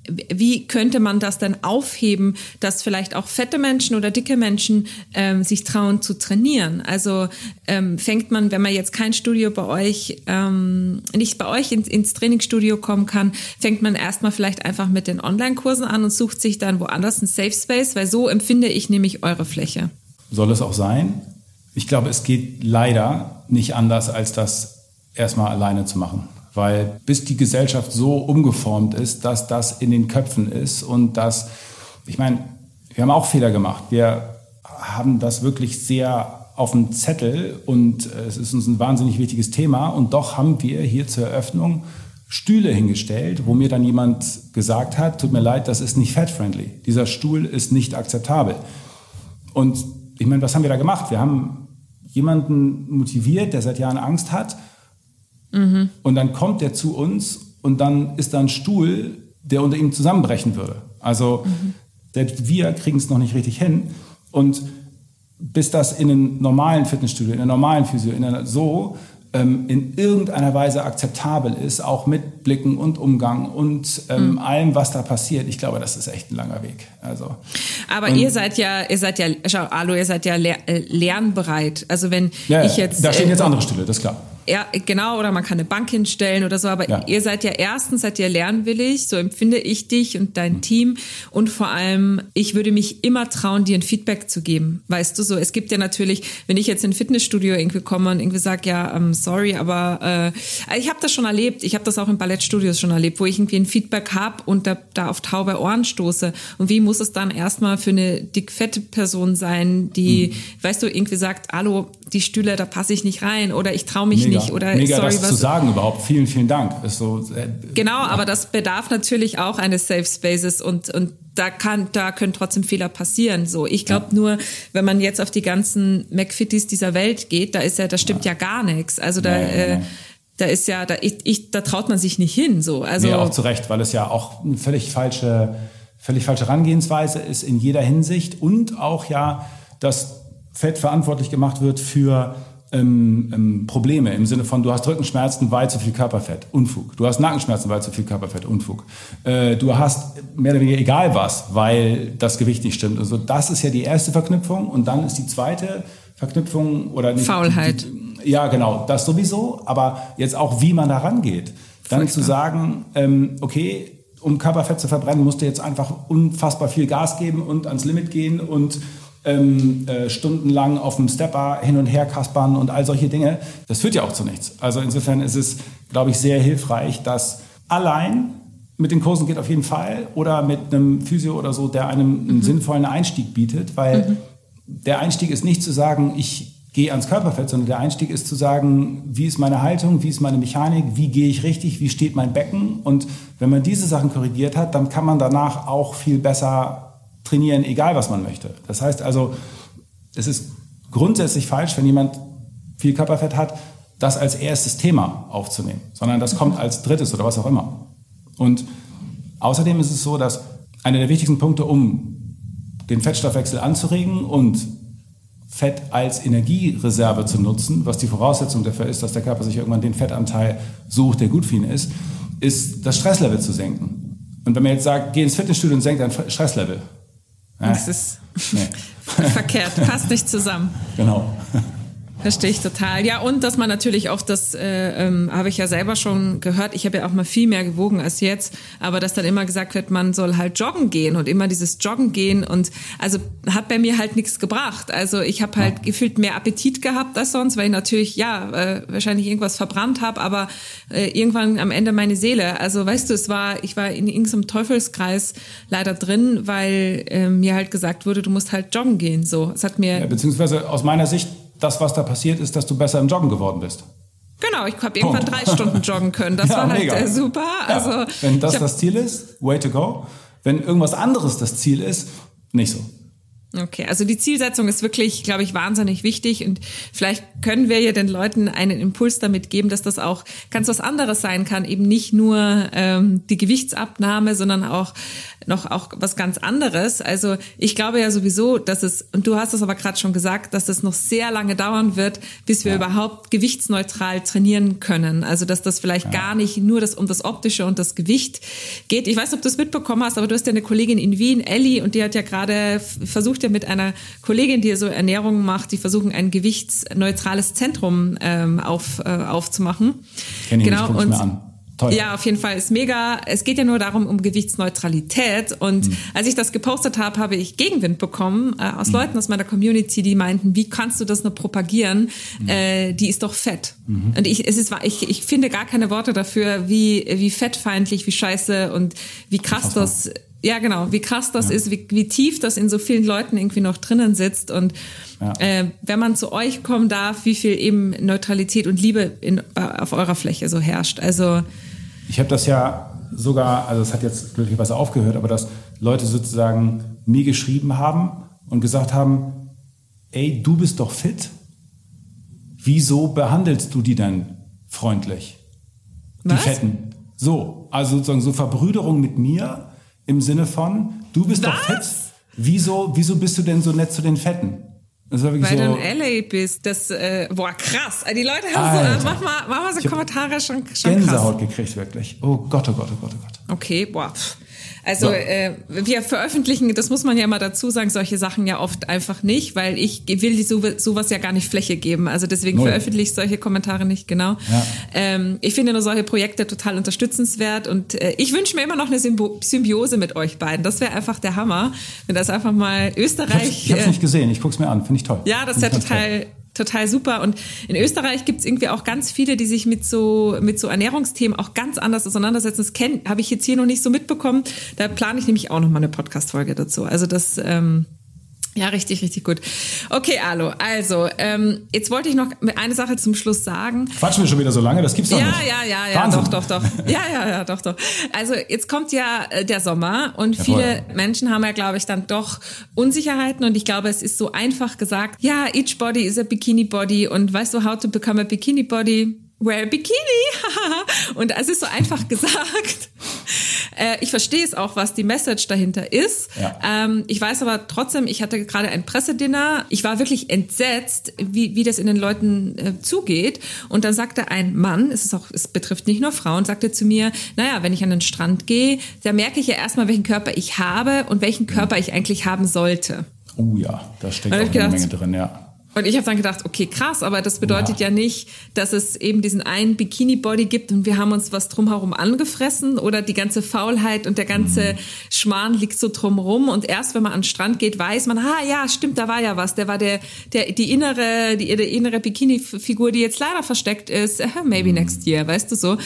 wie könnte man das dann aufheben, dass vielleicht auch fette Menschen oder dicke Menschen ähm, sich trauen zu trainieren? Also ähm, fängt man, wenn man jetzt kein Studio bei euch, ähm, nicht bei euch ins, ins Trainingsstudio kommen kann, fängt man erstmal vielleicht einfach mit den Online-Kursen an und sucht sich dann woanders einen Safe Space, weil so empfinde ich nämlich eure Fläche.
Soll es auch sein? Ich glaube, es geht leider nicht anders, als das erstmal alleine zu machen. Weil bis die Gesellschaft so umgeformt ist, dass das in den Köpfen ist und dass, ich meine, wir haben auch Fehler gemacht. Wir haben das wirklich sehr auf dem Zettel und äh, es ist uns ein wahnsinnig wichtiges Thema und doch haben wir hier zur Eröffnung Stühle hingestellt, wo mir dann jemand gesagt hat, tut mir leid, das ist nicht fat-friendly. Dieser Stuhl ist nicht akzeptabel. Und ich meine, was haben wir da gemacht? Wir haben jemanden motiviert, der seit Jahren Angst hat. Und dann kommt der zu uns und dann ist da ein Stuhl, der unter ihm zusammenbrechen würde. Also mhm. selbst wir kriegen es noch nicht richtig hin. Und bis das in einem normalen Fitnessstudio, in einer normalen Physio, in einer so ähm, in irgendeiner Weise akzeptabel ist, auch mit Blicken und Umgang und ähm, mhm. allem, was da passiert. Ich glaube, das ist echt ein langer Weg. Also,
Aber ihr seid ja, ihr seid ja, schau, Alu, ihr seid ja äh, lernbereit. Also wenn ja, ich jetzt.
Da stehen jetzt äh, andere Stühle, das ist klar.
Ja, genau, oder man kann eine Bank hinstellen oder so, aber ja. ihr seid ja erstens, seid ihr lernwillig, so empfinde ich dich und dein mhm. Team und vor allem, ich würde mich immer trauen, dir ein Feedback zu geben, weißt du, so, es gibt ja natürlich, wenn ich jetzt in ein Fitnessstudio irgendwie komme und irgendwie sage, ja, um, ähm, sorry, aber äh, ich habe das schon erlebt, ich habe das auch in Ballettstudios schon erlebt, wo ich irgendwie ein Feedback habe und da, da auf taube Ohren stoße und wie muss es dann erstmal für eine dickfette Person sein, die, mhm. weißt du, irgendwie sagt, hallo, die Stühle, da passe ich nicht rein oder ich traue mich
mega,
nicht oder
mega
sorry,
das was zu sagen überhaupt. Vielen, vielen Dank. Ist so,
äh, genau, ja. aber das bedarf natürlich auch eines Safe Spaces und und da kann, da können trotzdem Fehler passieren. So, ich glaube ja. nur, wenn man jetzt auf die ganzen McFitties dieser Welt geht, da ist ja, da stimmt ja, ja gar nichts. Also da, äh, da ist ja, da, ich, ich, da traut man sich nicht hin. So, also
nee, auch zu Recht, weil es ja auch eine völlig falsche, völlig falsche Herangehensweise ist in jeder Hinsicht und auch ja, dass Fett verantwortlich gemacht wird für ähm, ähm, Probleme im Sinne von, du hast Rückenschmerzen, weil zu viel Körperfett, Unfug. Du hast Nackenschmerzen, weil zu viel Körperfett, Unfug. Äh, du hast mehr oder weniger egal was, weil das Gewicht nicht stimmt. Also das ist ja die erste Verknüpfung und dann ist die zweite Verknüpfung oder
nicht, Faulheit.
Die, ja, genau, das sowieso, aber jetzt auch, wie man da rangeht. Dann Furchtbar. zu sagen, ähm, okay, um Körperfett zu verbrennen, musst du jetzt einfach unfassbar viel Gas geben und ans Limit gehen und ähm, äh, stundenlang auf dem Stepper hin und her kaspern und all solche Dinge, das führt ja auch zu nichts. Also insofern ist es, glaube ich, sehr hilfreich, dass allein mit den Kursen geht auf jeden Fall oder mit einem Physio oder so, der einem einen mhm. sinnvollen Einstieg bietet, weil mhm. der Einstieg ist nicht zu sagen, ich gehe ans Körperfett, sondern der Einstieg ist zu sagen, wie ist meine Haltung, wie ist meine Mechanik, wie gehe ich richtig, wie steht mein Becken und wenn man diese Sachen korrigiert hat, dann kann man danach auch viel besser trainieren, egal was man möchte. Das heißt also, es ist grundsätzlich falsch, wenn jemand viel Körperfett hat, das als erstes Thema aufzunehmen, sondern das kommt als drittes oder was auch immer. Und außerdem ist es so, dass einer der wichtigsten Punkte, um den Fettstoffwechsel anzuregen und Fett als Energiereserve zu nutzen, was die Voraussetzung dafür ist, dass der Körper sich irgendwann den Fettanteil sucht, der gut für ihn ist, ist das Stresslevel zu senken. Und wenn man jetzt sagt, geh ins Fitnessstudio und senk dein Stresslevel,
das ist nee. verkehrt, passt nicht zusammen.
Genau.
Verstehe ich total. Ja, und dass man natürlich auch das, äh, ähm, habe ich ja selber schon gehört, ich habe ja auch mal viel mehr gewogen als jetzt, aber dass dann immer gesagt wird, man soll halt joggen gehen und immer dieses Joggen gehen und also hat bei mir halt nichts gebracht. Also ich habe halt ja. gefühlt mehr Appetit gehabt als sonst, weil ich natürlich, ja, äh, wahrscheinlich irgendwas verbrannt habe, aber äh, irgendwann am Ende meine Seele. Also weißt du, es war, ich war in irgendeinem Teufelskreis leider drin, weil äh, mir halt gesagt wurde, du musst halt joggen gehen. So, es hat mir...
Ja, beziehungsweise aus meiner Sicht das, was da passiert ist, dass du besser im Joggen geworden bist.
Genau, ich habe irgendwann drei Stunden joggen können. Das ja, war halt äh, super. Ja, also,
wenn das das Ziel ist, way to go. Wenn irgendwas anderes das Ziel ist, nicht so.
Okay, also die Zielsetzung ist wirklich, glaube ich, wahnsinnig wichtig und vielleicht können wir ja den Leuten einen Impuls damit geben, dass das auch ganz was anderes sein kann, eben nicht nur ähm, die Gewichtsabnahme, sondern auch noch auch was ganz anderes. Also ich glaube ja sowieso, dass es, und du hast es aber gerade schon gesagt, dass es noch sehr lange dauern wird, bis wir ja. überhaupt gewichtsneutral trainieren können. Also dass das vielleicht ja. gar nicht nur das um das Optische und das Gewicht geht. Ich weiß nicht, ob du es mitbekommen hast, aber du hast ja eine Kollegin in Wien, Ellie, und die hat ja gerade versucht ja mit einer Kollegin, die so Ernährung macht, die versuchen ein gewichtsneutrales Zentrum ähm, auf, äh, aufzumachen.
Kenn ich genau, nicht, und, mir an.
Toll. Ja, auf jeden Fall ist mega. Es geht ja nur darum um Gewichtsneutralität. Und mhm. als ich das gepostet habe, habe ich Gegenwind bekommen äh, aus mhm. Leuten aus meiner Community, die meinten, wie kannst du das nur propagieren? Mhm. Äh, die ist doch fett. Mhm. Und ich, es ist, ich, ich finde gar keine Worte dafür, wie, wie fettfeindlich, wie scheiße und wie krass das, ja genau, wie krass das ja. ist, wie, wie tief das in so vielen Leuten irgendwie noch drinnen sitzt. Und ja. äh, wenn man zu euch kommen darf, wie viel eben Neutralität und Liebe in, auf eurer Fläche so herrscht. Also
ich habe das ja sogar, also es hat jetzt glücklicherweise aufgehört, aber dass Leute sozusagen mir geschrieben haben und gesagt haben, ey, du bist doch fit. Wieso behandelst du die denn freundlich? Die Was? Fetten. So, also sozusagen so Verbrüderung mit mir im Sinne von, du bist doch
Was?
fett. Wieso, wieso bist du denn so nett zu den Fetten? Das war wirklich
Weil
so,
du in LA bist. Das, äh, boah, krass. Die Leute haben so,
Alter.
äh, mach mal, mach mal so Kommentare schon, schon
Gänsehaut
krass.
gekriegt, wirklich. Oh Gott, oh Gott, oh Gott, oh Gott.
Okay, boah. Also
So.
äh, wir veröffentlichen, das muss man ja mal dazu sagen, solche Sachen ja oft einfach nicht, weil ich will die so, sowas ja gar nicht Fläche geben. Also deswegen
Null.
veröffentliche ich solche Kommentare nicht, genau.
Ja.
Ähm, ich finde nur solche Projekte total unterstützenswert und äh, ich wünsche mir immer noch eine Symbo Symbiose mit euch beiden. Das wäre einfach der Hammer, wenn das einfach mal
Ich
Österreich...
hab's, ich hab's
äh,
nicht gesehen, ich guck's mir an, finde ich toll.
ja, das ja
ich ganz toll.
Total, super. Und in Österreich gibt's irgendwie auch ganz viele, die sich mit so, mit so Ernährungsthemen auch ganz anders auseinandersetzen. Das kenn- habe ich jetzt hier noch nicht so mitbekommen. Da plane ich nämlich auch noch mal eine Podcast-Folge dazu. Also das, ähm, ja, richtig, richtig gut. Okay, Alo, also, ähm, jetzt wollte ich noch eine Sache zum Schluss sagen.
Quatschen wir schon wieder so lange? Das gibt's doch
Ja,
nicht.
ja, ja, ja,
Wahnsinn.
doch, doch, doch. Ja, ja, ja, doch, doch. Also jetzt kommt ja äh, der Sommer und
Jawohl.
viele Menschen haben ja, glaube ich, dann doch Unsicherheiten und ich glaube, es ist so einfach gesagt, ja, each body is a bikini body und weißt du, how to become a bikini body? Wear a bikini. und es ist so einfach gesagt. Äh, ich verstehe es auch, was die Message dahinter ist.
Ja.
Ähm, ich weiß aber trotzdem, ich hatte gerade ein Pressedinner. Ich war wirklich entsetzt, wie, wie das in den Leuten äh, zugeht. Und dann sagte ein Mann, es ist auch, es betrifft nicht nur Frauen, sagte zu mir, naja, wenn ich an den Strand gehe, da merke ich ja erstmal, welchen Körper ich habe und welchen Körper ich eigentlich haben sollte.
Oh ja, da steckt auch eine
gedacht,
Menge drin, ja.
Und ich habe dann gedacht, okay, krass, aber das bedeutet ja. nicht, dass es eben diesen einen Bikini-Body gibt und wir haben uns was drumherum angefressen oder die ganze Faulheit und der ganze Schmarrn liegt so drumherum. Und erst wenn man an den Strand geht, weiß man, ah ja, stimmt, da war ja was, der war der, der die innere, die, die innere Bikini-Figur, die jetzt leider versteckt ist, äh, maybe next year, weißt du so.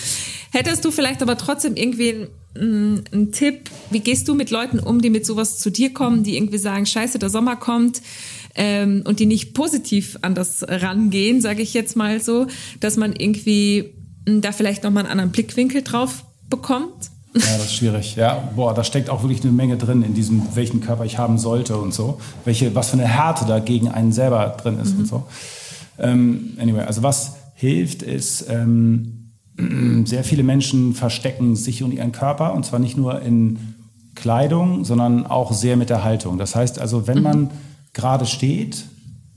Hättest du vielleicht aber trotzdem irgendwie einen, einen Tipp, wie gehst du mit Leuten um, die mit sowas zu dir kommen, die irgendwie sagen, scheiße, der Sommer kommt, ähm, und die nicht positiv an das rangehen, sage ich jetzt mal so, dass man irgendwie mh, da vielleicht nochmal einen anderen Blickwinkel drauf bekommt.
Ja, das ist schwierig. Ja, boah, da steckt auch wirklich eine Menge drin in diesem, welchen Körper ich haben sollte und so. Welche, was für eine Härte da gegen einen selber drin ist und so. Ähm, anyway, also was hilft, ist, ähm, sehr viele Menschen verstecken sich und ihren Körper und zwar nicht nur in Kleidung, sondern auch sehr mit der Haltung. Das heißt also, wenn man gerade steht,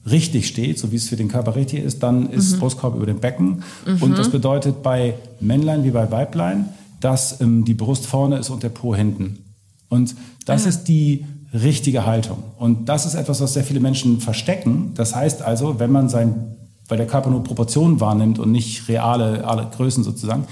richtig steht, so wie es für den Körper richtig ist, dann ist Brustkorb über dem Becken. Und das bedeutet bei Männlein wie bei Weiblein, dass ähm, die Brust vorne ist und der Po hinten. Und das ist die richtige Haltung. Und das ist etwas, was sehr viele Menschen verstecken. Das heißt also, wenn man sein, weil der Körper nur Proportionen wahrnimmt und nicht reale, reale Größen sozusagen,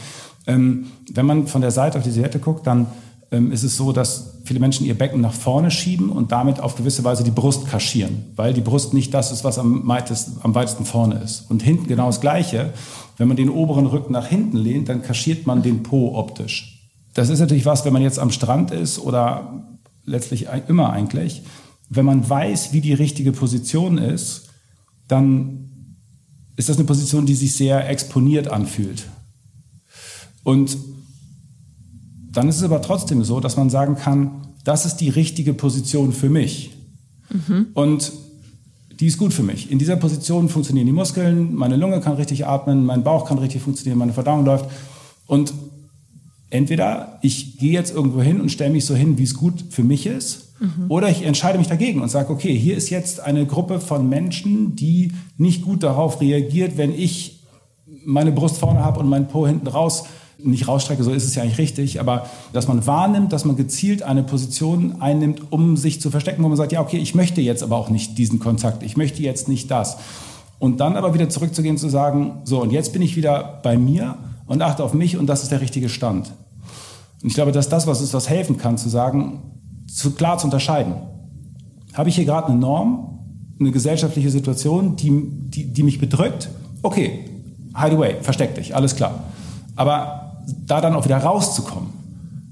ähm, wenn man von der Seite auf die Silhouette guckt, dann ist es so, dass viele Menschen ihr Becken nach vorne schieben und damit auf gewisse Weise die Brust kaschieren, weil die Brust nicht das ist, was am, weitesten, am weitesten vorne ist. Und hinten genau das Gleiche. Wenn man den oberen Rücken nach hinten lehnt, dann kaschiert man den Po optisch. Das ist natürlich was, wenn man jetzt am Strand ist oder letztlich immer eigentlich. Wenn man weiß, wie die richtige Position ist, dann ist das eine Position, die sich sehr exponiert anfühlt. Und dann ist es aber trotzdem so, dass man sagen kann, das ist die richtige Position für mich. Und die ist gut für mich. In dieser Position funktionieren die Muskeln, meine Lunge kann richtig atmen, mein Bauch kann richtig funktionieren, meine Verdauung läuft. Und entweder ich gehe jetzt irgendwo hin und stelle mich so hin, wie es gut für mich ist, oder ich entscheide mich dagegen und sage, okay, hier ist jetzt eine Gruppe von Menschen, die nicht gut darauf reagiert, wenn ich meine Brust vorne habe und meinen Po hinten raus nicht rausstrecke, so ist es ja eigentlich richtig, aber dass man wahrnimmt, dass man gezielt eine Position einnimmt, um sich zu verstecken, wo man sagt, ja, okay, ich möchte jetzt aber auch nicht diesen Kontakt, ich möchte jetzt nicht das. Und dann aber wieder zurückzugehen zu sagen, so, und jetzt bin ich wieder bei mir und achte auf mich und das ist der richtige Stand. Und ich glaube, dass das was ist, was helfen kann, zu sagen, zu klar zu unterscheiden. Habe ich hier gerade eine Norm, eine gesellschaftliche Situation, die, die, die mich bedrückt? Okay, hide away, versteck dich, alles klar. Aber da dann auch wieder rauszukommen,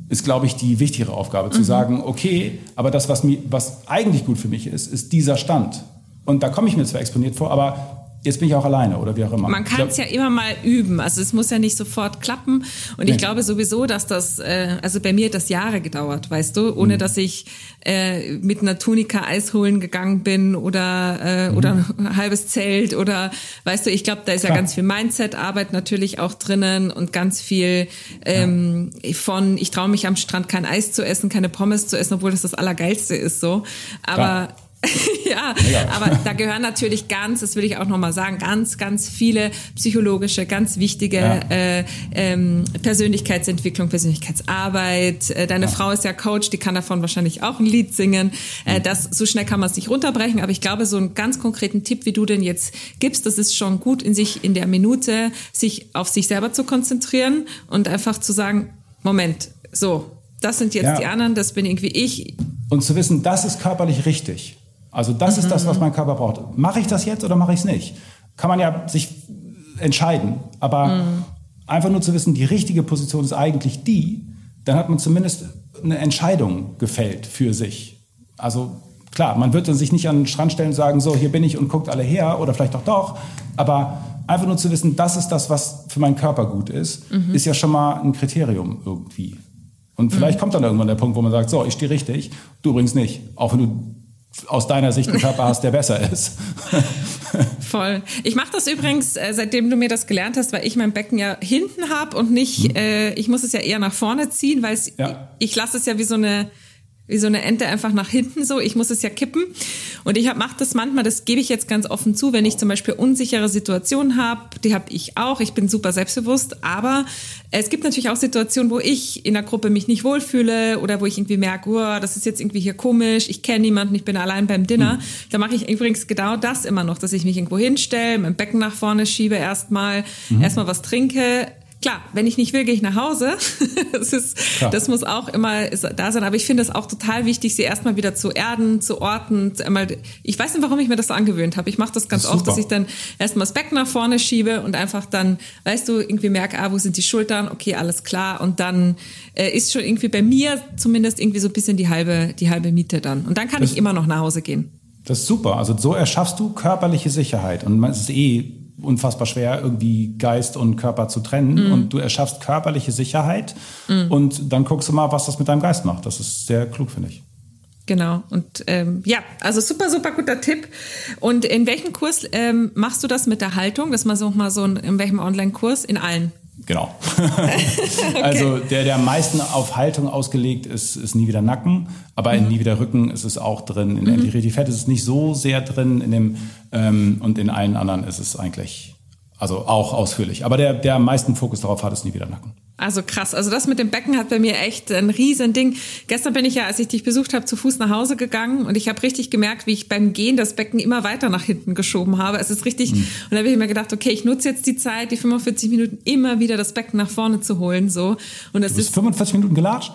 ist, glaube ich, die wichtigere Aufgabe, zu sagen, okay, aber das, was, mir, was eigentlich gut für mich ist, ist dieser Stand. Und da komme ich mir zwar exponiert vor, aber jetzt bin ich auch alleine oder wie auch immer.
Man kann es ja immer mal üben. Also es muss ja nicht sofort klappen. Und nee. ich glaube sowieso, dass das, äh, also bei mir hat das Jahre gedauert, weißt du, ohne mhm. dass ich äh, mit einer Tunika Eis holen gegangen bin oder äh, mhm. oder ein halbes Zelt oder weißt du, ich glaube, da ist Klar. ja ganz viel Mindset-Arbeit natürlich auch drinnen und ganz viel ähm, ja. von, ich traue mich am Strand kein Eis zu essen, keine Pommes zu essen, obwohl das das Allergeilste ist so. Aber Klar ja, ja, aber da gehören natürlich ganz, das will ich auch nochmal sagen, ganz, ganz viele psychologische, ganz wichtige ja. äh, ähm, Persönlichkeitsentwicklung, Persönlichkeitsarbeit. Äh, deine ja. Frau ist ja Coach, die kann davon wahrscheinlich auch ein Lied singen. Äh, das, so schnell kann man es nicht runterbrechen, aber ich glaube, so einen ganz konkreten Tipp, wie du den jetzt gibst, das ist schon gut, in sich in der Minute sich auf sich selber zu konzentrieren und einfach zu sagen, Moment, so, das sind jetzt ja. die anderen, das bin irgendwie ich.
Und zu wissen, das ist körperlich richtig. Also das mhm. ist das, was mhm. mein Körper braucht. Mache ich das jetzt oder mache ich es nicht? Kann man ja sich entscheiden. Aber mhm. einfach nur zu wissen, die richtige Position ist eigentlich die, dann hat man zumindest eine Entscheidung gefällt für sich. Also klar, man wird sich nicht an den Strand stellen und sagen, so, hier bin ich und guckt alle her oder vielleicht auch doch. Aber einfach nur zu wissen, das ist das, was für meinen Körper gut ist, mhm. ist ja schon mal ein Kriterium irgendwie. Und vielleicht mhm. kommt dann irgendwann der Punkt, wo man sagt, so, ich stehe richtig, du übrigens nicht. Auch wenn du aus deiner Sicht einen Körper hast, der besser ist.
Voll. Ich mache das übrigens, äh, seitdem du mir das gelernt hast, weil ich mein Becken ja hinten habe und nicht, hm. äh, ich muss es ja eher nach vorne ziehen, weil ja. ich, ich lasse es ja wie so eine wie so eine Ente einfach nach hinten so. Ich muss es ja kippen. Und ich mache das manchmal, das gebe ich jetzt ganz offen zu, wenn ich zum Beispiel unsichere Situationen habe, die habe ich auch. Ich bin super selbstbewusst, aber es gibt natürlich auch Situationen, wo ich in der Gruppe mich nicht wohlfühle oder wo ich irgendwie merke, oh, das ist jetzt irgendwie hier komisch, ich kenne niemanden, ich bin allein beim Dinner. Mhm. Da mache ich übrigens genau das immer noch, dass ich mich irgendwo hinstelle, mein Becken nach vorne schiebe erstmal, mhm. erstmal was trinke, Klar, wenn ich nicht will, gehe ich nach Hause. das, ist, das muss auch immer da sein. Aber ich finde es auch total wichtig, sie erstmal wieder zu erden, zu orten. Einmal, ich weiß nicht, warum ich mir das so angewöhnt habe. Ich mache das ganz das oft, dass ich dann erstmal das Becken nach vorne schiebe und einfach dann, weißt du, irgendwie merke, ah, wo sind die Schultern? Okay, alles klar. Und dann äh, ist schon irgendwie bei mir zumindest irgendwie so ein bisschen die halbe, die halbe Miete dann. Und dann kann das, ich immer noch nach Hause gehen.
Das ist super. Also so erschaffst du körperliche Sicherheit. Und es ist eh unfassbar schwer, irgendwie Geist und Körper zu trennen. Mm. Und du erschaffst körperliche Sicherheit mm. und dann guckst du mal, was das mit deinem Geist macht. Das ist sehr klug, finde ich.
Genau. Und ähm, ja, also super, super guter Tipp. Und in welchem Kurs ähm, machst du das mit der Haltung? Das mal so mal so in, in welchem Online-Kurs? In allen?
Genau. okay. Also der, der am meisten auf Haltung ausgelegt ist, ist nie wieder Nacken, aber mhm. in nie wieder Rücken ist es auch drin. In mhm. Fett ist es nicht so sehr drin, in dem ähm, und in allen anderen ist es eigentlich also auch ausführlich. Aber der, der am meisten Fokus darauf hat, ist nie wieder Nacken.
Also krass. Also das mit dem Becken hat bei mir echt ein riesen Ding. Gestern bin ich ja, als ich dich besucht habe, zu Fuß nach Hause gegangen und ich habe richtig gemerkt, wie ich beim Gehen das Becken immer weiter nach hinten geschoben habe. Es ist richtig. Mhm. Und da habe ich mir gedacht, okay, ich nutze jetzt die Zeit, die 45 Minuten immer wieder das Becken nach vorne zu holen. So.
Und das du bist ist 45 Minuten gelatscht?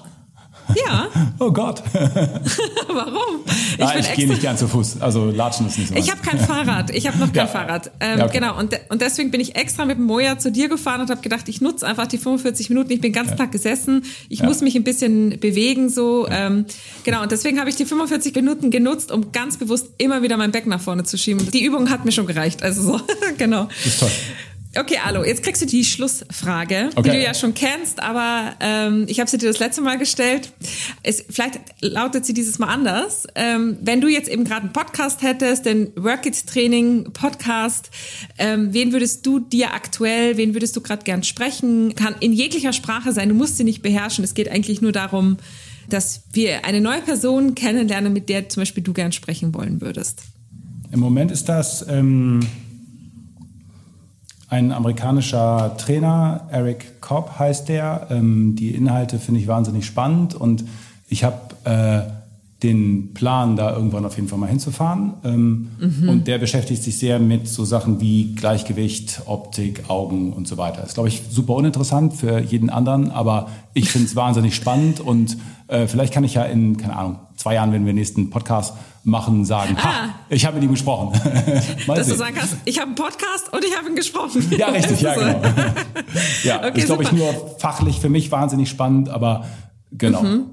Ja.
Oh Gott.
Warum?
Ich, ah, ich gehe nicht gern zu Fuß. Also latschen ist nicht so.
Ich habe kein Fahrrad. Ich habe noch kein ja. Fahrrad. Ähm, ja, okay. Genau. Und, und deswegen bin ich extra mit dem Moja zu dir gefahren und habe gedacht, ich nutze einfach die 45 Minuten. Ich bin den ganzen ja. Tag gesessen. Ich muss mich ein bisschen bewegen so. Ähm, genau. Und deswegen habe ich die 45 Minuten genutzt, um ganz bewusst immer wieder mein Becken nach vorne zu schieben. Die Übung hat mir schon gereicht. Also so. genau. Ist toll. Okay, Alo, jetzt kriegst du die Schlussfrage, okay. die du ja schon kennst, aber ähm, ich habe sie dir das letzte Mal gestellt. Es, vielleicht lautet sie dieses Mal anders. Ähm, wenn du jetzt eben gerade einen Podcast hättest, den Work It Training Podcast, ähm, wen würdest du dir aktuell, wen würdest du gerade gern sprechen? Kann in jeglicher Sprache sein, du musst sie nicht beherrschen. Es geht eigentlich nur darum, dass wir eine neue Person kennenlernen, mit der zum Beispiel du gern sprechen wollen würdest.
Im Moment ist das... Ähm ein amerikanischer Trainer, Eric Cobb heißt der. Ähm, die Inhalte finde ich wahnsinnig spannend und ich habe äh, den Plan, da irgendwann auf jeden Fall mal hinzufahren. Ähm, mhm. Und der beschäftigt sich sehr mit so Sachen wie Gleichgewicht, Optik, Augen und so weiter. Ist, glaube ich, super uninteressant für jeden anderen, aber ich finde es wahnsinnig spannend und äh, vielleicht kann ich ja in, keine Ahnung, zwei Jahren, wenn wir den nächsten Podcast machen, sagen, ah. ha, ich habe mit ihm gesprochen.
Dass sehen. du sagen kannst, ich habe einen Podcast und ich habe ihn gesprochen.
Ja, richtig, ja, genau. ja, okay, ist, glaube ich, nur fachlich für mich wahnsinnig spannend, aber genau. Mhm.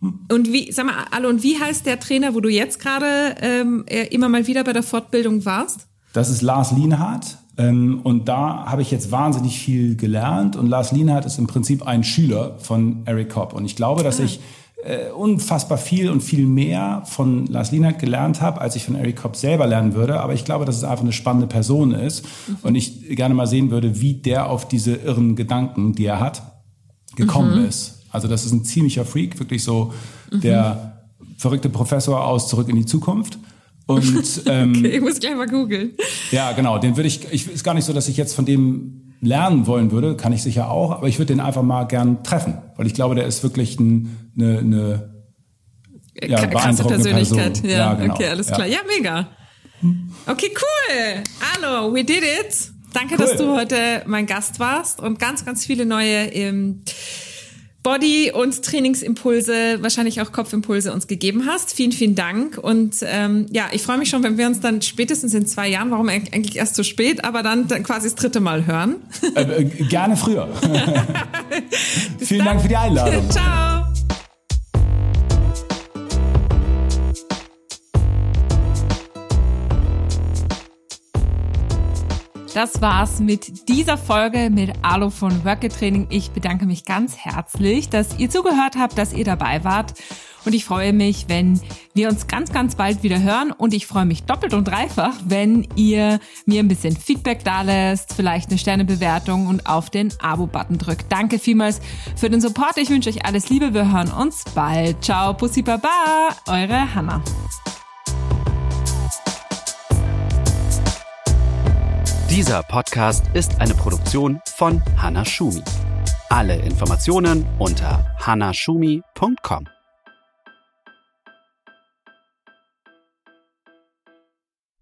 Und wie, sag mal, Allo, und wie heißt der Trainer, wo du jetzt gerade ähm, immer mal wieder bei der Fortbildung warst?
Das ist Lars Lienhardt. Ähm, und da habe ich jetzt wahnsinnig viel gelernt. Und Lars Lienhardt ist im Prinzip ein Schüler von Eric Kopp. Und ich glaube, dass ah. ich äh, unfassbar viel und viel mehr von Lars Lienhardt gelernt habe, als ich von Eric Kopp selber lernen würde. Aber ich glaube, dass es einfach eine spannende Person ist. Mhm. Und ich gerne mal sehen würde, wie der auf diese irren Gedanken, die er hat, gekommen mhm. ist. Also das ist ein ziemlicher Freak, wirklich so mhm. der verrückte Professor aus Zurück in die Zukunft. Und
ähm, okay, ich muss gleich mal googeln.
Ja, genau. Den würde ich. Ich ist gar nicht so, dass ich jetzt von dem lernen wollen würde, kann ich sicher auch, aber ich würde den einfach mal gern treffen, weil ich glaube, der ist wirklich ein, eine, eine
ja, krasse Persönlichkeit. Person. Ja, ja genau. okay, alles klar. Ja, mega. Okay, cool. Hallo, we did it. Danke, cool. dass du heute mein Gast warst und ganz, ganz viele neue ähm, Body- und Trainingsimpulse, wahrscheinlich auch Kopfimpulse uns gegeben hast. Vielen, vielen Dank. Und ähm, ja, ich freue mich schon, wenn wir uns dann spätestens in zwei Jahren, warum eigentlich erst so spät, aber dann, dann quasi das dritte Mal hören.
Äh, äh, gerne früher. vielen dann. Dank für die Einladung.
Ciao. Das war's mit dieser Folge mit Alu von Worker Training. Ich bedanke mich ganz herzlich, dass ihr zugehört habt, dass ihr dabei wart. Und ich freue mich, wenn wir uns ganz, ganz bald wieder hören. Und ich freue mich doppelt und dreifach, wenn ihr mir ein bisschen Feedback da lässt, vielleicht eine Sternebewertung und auf den Abo-Button drückt. Danke vielmals für den Support. Ich wünsche euch alles Liebe. Wir hören uns bald. Ciao, Pussy Baba, eure Hanna.
Dieser Podcast ist eine Produktion von Hannah Schumi. Alle Informationen unter hannahschumi.com.